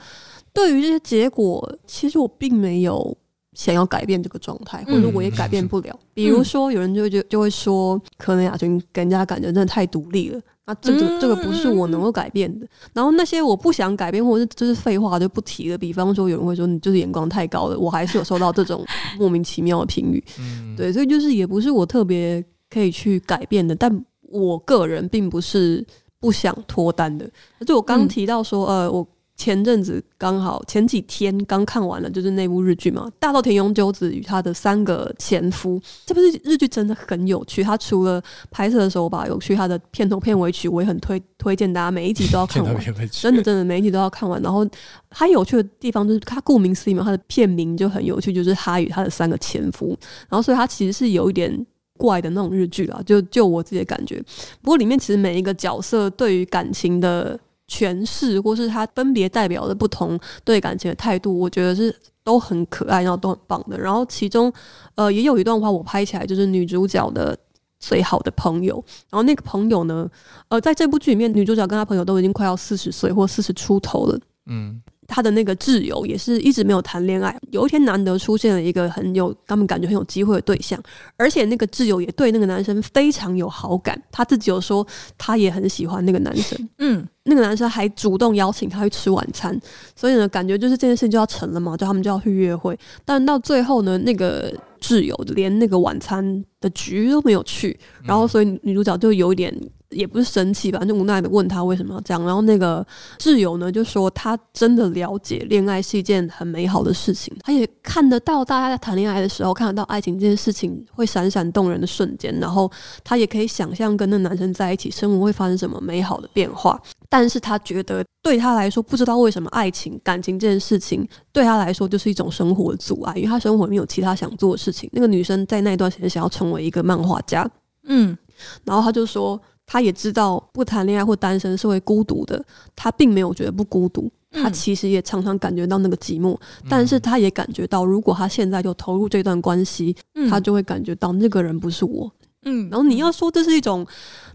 对于这些结果，其实我并没有想要改变这个状态，或者我也改变不了。嗯、比如说，有人就会就就会说，可能亚军给人家感觉真的太独立了，那这个这个不是我能够改变的。然后那些我不想改变或者是就是废话就不提了。比方说有人会说你就是眼光太高了，我还是有收到这种 莫名其妙的评语。嗯，对，所以就是也不是我特别可以去改变的。但我个人并不是不想脱单的。就我刚提到说，呃，我。前阵子刚好前几天刚看完了，就是那部日剧嘛，《大豆田永久子与他的三个前夫》。这部日剧真的很有趣，他除了拍摄的手法有趣，他的片头片尾曲我也很推 推荐大家每一集都要看完。真的真的每一集都要看完。然后他有趣的地方就是，他顾名思义嘛，他的片名就很有趣，就是他与他的三个前夫。然后所以他其实是有一点怪的那种日剧啦，就就我自己的感觉。不过里面其实每一个角色对于感情的。诠释，或是他分别代表的不同对感情的态度，我觉得是都很可爱，然后都很棒的。然后其中，呃，也有一段话我拍起来，就是女主角的最好的朋友。然后那个朋友呢，呃，在这部剧里面，女主角跟她朋友都已经快要四十岁或四十出头了。嗯。他的那个挚友也是一直没有谈恋爱，有一天难得出现了一个很有他们感觉很有机会的对象，而且那个挚友也对那个男生非常有好感，他自己有说他也很喜欢那个男生，嗯，那个男生还主动邀请他去吃晚餐，所以呢，感觉就是这件事情就要成了嘛，就他们就要去约会，但到最后呢，那个挚友连那个晚餐的局都没有去，然后所以女主角就有一点。也不是生气吧，就无奈的问他为什么要这样。然后那个挚友呢就说他真的了解恋爱是一件很美好的事情，他也看得到大家在谈恋爱的时候看得到爱情这件事情会闪闪动人的瞬间，然后他也可以想象跟那男生在一起生活会发生什么美好的变化。但是他觉得对他来说，不知道为什么爱情感情这件事情对他来说就是一种生活的阻碍，因为他生活里面有其他想做的事情。那个女生在那段时间想要成为一个漫画家，嗯，然后他就说。他也知道不谈恋爱或单身是会孤独的，他并没有觉得不孤独，他其实也常常感觉到那个寂寞，嗯、但是他也感觉到，如果他现在就投入这段关系，嗯、他就会感觉到那个人不是我。嗯，然后你要说这是一种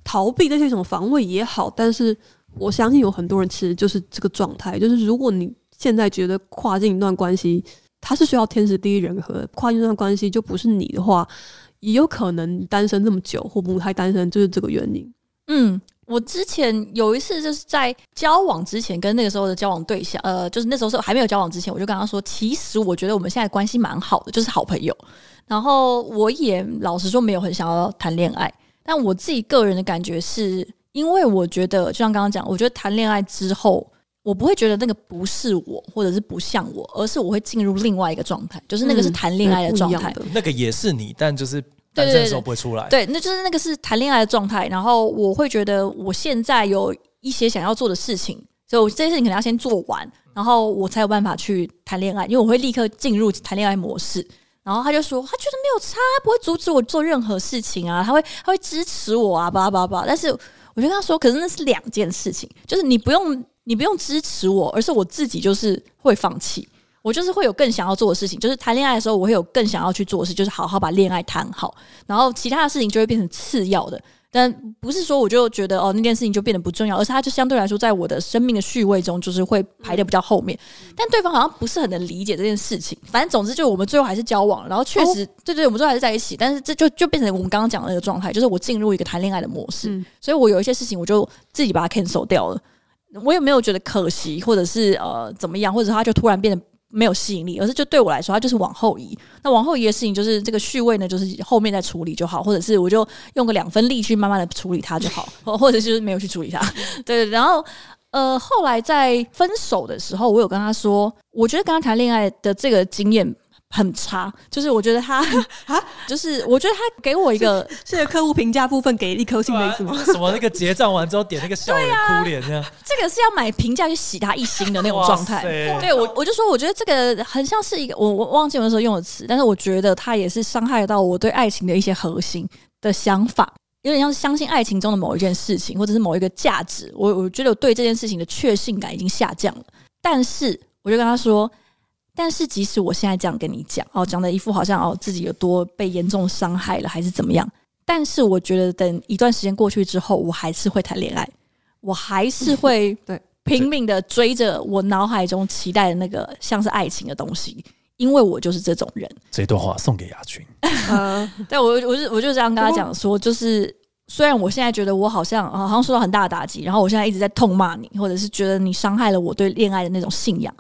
逃避，这是一种防卫也好，但是我相信有很多人其实就是这个状态，就是如果你现在觉得跨进一段关系，他是需要天时地利人和，跨进一段关系就不是你的话，也有可能单身这么久或不太单身，就是这个原因。嗯，我之前有一次就是在交往之前，跟那个时候的交往对象，呃，就是那时候是还没有交往之前，我就跟他说，其实我觉得我们现在关系蛮好的，就是好朋友。然后我也老实说没有很想要谈恋爱，但我自己个人的感觉是，因为我觉得就像刚刚讲，我觉得谈恋爱之后，我不会觉得那个不是我，或者是不像我，而是我会进入另外一个状态，就是那个是谈恋爱的状态，嗯，那个也是你，但就是。单身的时候不会出来，对，那就是那个是谈恋爱的状态。然后我会觉得我现在有一些想要做的事情，所以我这些事情可能要先做完，然后我才有办法去谈恋爱。因为我会立刻进入谈恋爱模式。然后他就说，他觉得没有差，不会阻止我做任何事情啊，他会他会支持我啊，巴拉巴拉巴拉。但是我就跟他说，可是那是两件事情，就是你不用你不用支持我，而是我自己就是会放弃。我就是会有更想要做的事情，就是谈恋爱的时候，我会有更想要去做的事，就是好好把恋爱谈好，然后其他的事情就会变成次要的。但不是说我就觉得哦，那件事情就变得不重要，而是它就相对来说，在我的生命的序位中，就是会排得比较后面。但对方好像不是很能理解这件事情。反正总之，就我们最后还是交往，然后确实，对，对对，我们最后还是在一起。但是这就就变成我们刚刚讲的那个状态，就是我进入一个谈恋爱的模式，嗯、所以我有一些事情我就自己把它 cancel 掉了。我也没有觉得可惜，或者是呃怎么样，或者他就突然变得。没有吸引力，而是就对我来说，它就是往后移。那往后移的事情，就是这个序位呢，就是后面再处理就好，或者是我就用个两分力去慢慢的处理它就好，或 或者是没有去处理它。对，然后呃，后来在分手的时候，我有跟他说，我觉得跟他谈恋爱的这个经验。很差，就是我觉得他 啊，就是我觉得他给我一个是个客户评价部分给一颗星的意思吗？什么那个结账完之后点那个笑脸哭脸这样，这个是要买评价去洗他一星的那种状态。对我，我就说我觉得这个很像是一个我我忘记我那时候用的词，但是我觉得他也是伤害到我对爱情的一些核心的想法，有点像是相信爱情中的某一件事情或者是某一个价值。我我觉得我对这件事情的确信感已经下降了，但是我就跟他说。但是，即使我现在这样跟你讲，哦，讲的一副好像哦自己有多被严重伤害了，还是怎么样？但是，我觉得等一段时间过去之后，我还是会谈恋爱，我还是会 对拼命的追着我脑海中期待的那个像是爱情的东西，因为我就是这种人。这段话送给亚军。呃，对我，我就我就这样跟他讲说，就是虽然我现在觉得我好像好像受到很大的打击，然后我现在一直在痛骂你，或者是觉得你伤害了我对恋爱的那种信仰，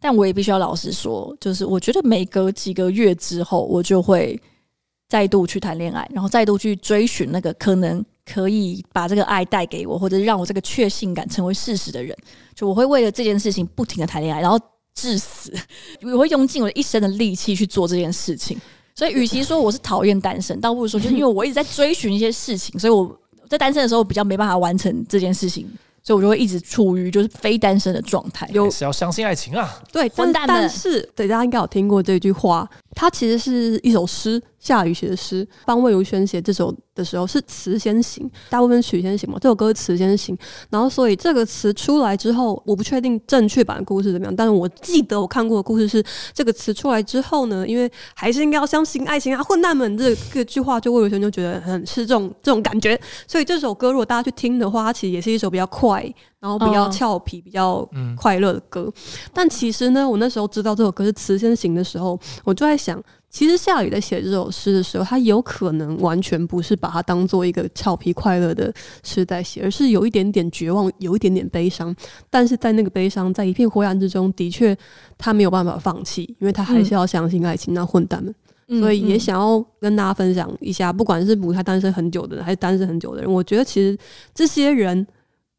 但我也必须要老实说，就是我觉得每隔几个月之后，我就会再度去谈恋爱，然后再度去追寻那个可能可以把这个爱带给我，或者让我这个确信感成为事实的人。就我会为了这件事情不停的谈恋爱，然后至死，我会用尽我一生的力气去做这件事情。所以，与其说我是讨厌单身，倒不如说就是因为我一直在追寻一些事情，所以我在单身的时候比较没办法完成这件事情，所以我就会一直处于就是非单身的状态。有是要相信爱情啊，对，但但是对大家应该有听过这句话，它其实是一首诗。夏雨写的诗，帮魏如萱写这首的时候是词先行，大部分曲先行嘛。这首歌词先行，然后所以这个词出来之后，我不确定正确版的故事怎么样，但是我记得我看过的故事是这个词出来之后呢，因为还是应该要相信爱情啊，混蛋们这个句话，就魏如萱就觉得很是这种这种感觉，所以这首歌如果大家去听的话，它其实也是一首比较快，然后比较俏皮、比较快乐的歌。但其实呢，我那时候知道这首歌是词先行的时候，我就在想。其实夏雨在写这首诗的时候，他有可能完全不是把它当做一个俏皮快乐的诗在写，而是有一点点绝望，有一点点悲伤。但是在那个悲伤，在一片灰暗之中，的确他没有办法放弃，因为他还是要相信爱情。那混蛋们，嗯、所以也想要跟大家分享一下，不管是母胎单身很久的人，还是单身很久的人，我觉得其实这些人。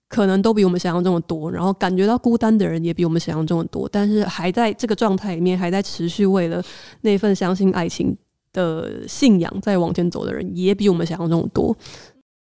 可能都比我们想象中的多，然后感觉到孤单的人也比我们想象中的多，但是还在这个状态里面，还在持续为了那份相信爱情的信仰在往前走的人，也比我们想象中的多。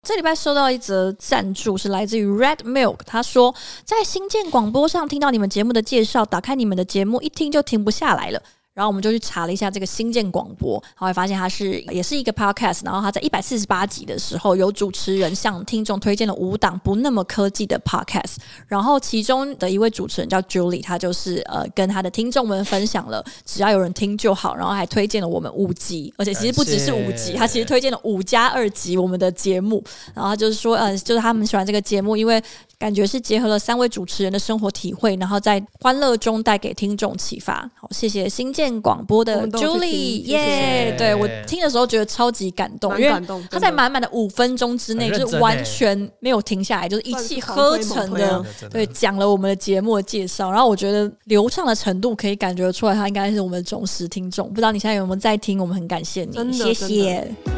这礼拜收到一则赞助，是来自于 Red Milk，他说在新建广播上听到你们节目的介绍，打开你们的节目一听就停不下来了。然后我们就去查了一下这个新建广播，然后来发现它是也是一个 podcast。然后它在一百四十八集的时候，有主持人向听众推荐了五档不那么科技的 podcast。然后其中的一位主持人叫 Julie，他就是呃跟他的听众们分享了只要有人听就好，然后还推荐了我们五集，而且其实不只是五集，他其实推荐了五加二集我们的节目。然后他就是说呃，就是他们喜欢这个节目，因为。感觉是结合了三位主持人的生活体会，然后在欢乐中带给听众启发。好，谢谢新建广播的 Julie，耶！对，我听的时候觉得超级感动，因为他在满满的五分钟之内，就是完全没有停下来，就是一气呵成的，对，讲了我们的节目的介绍。然后我觉得流畅的程度可以感觉出来，他应该是我们的忠实听众。不知道你现在有没有在听？我们很感谢你，谢谢。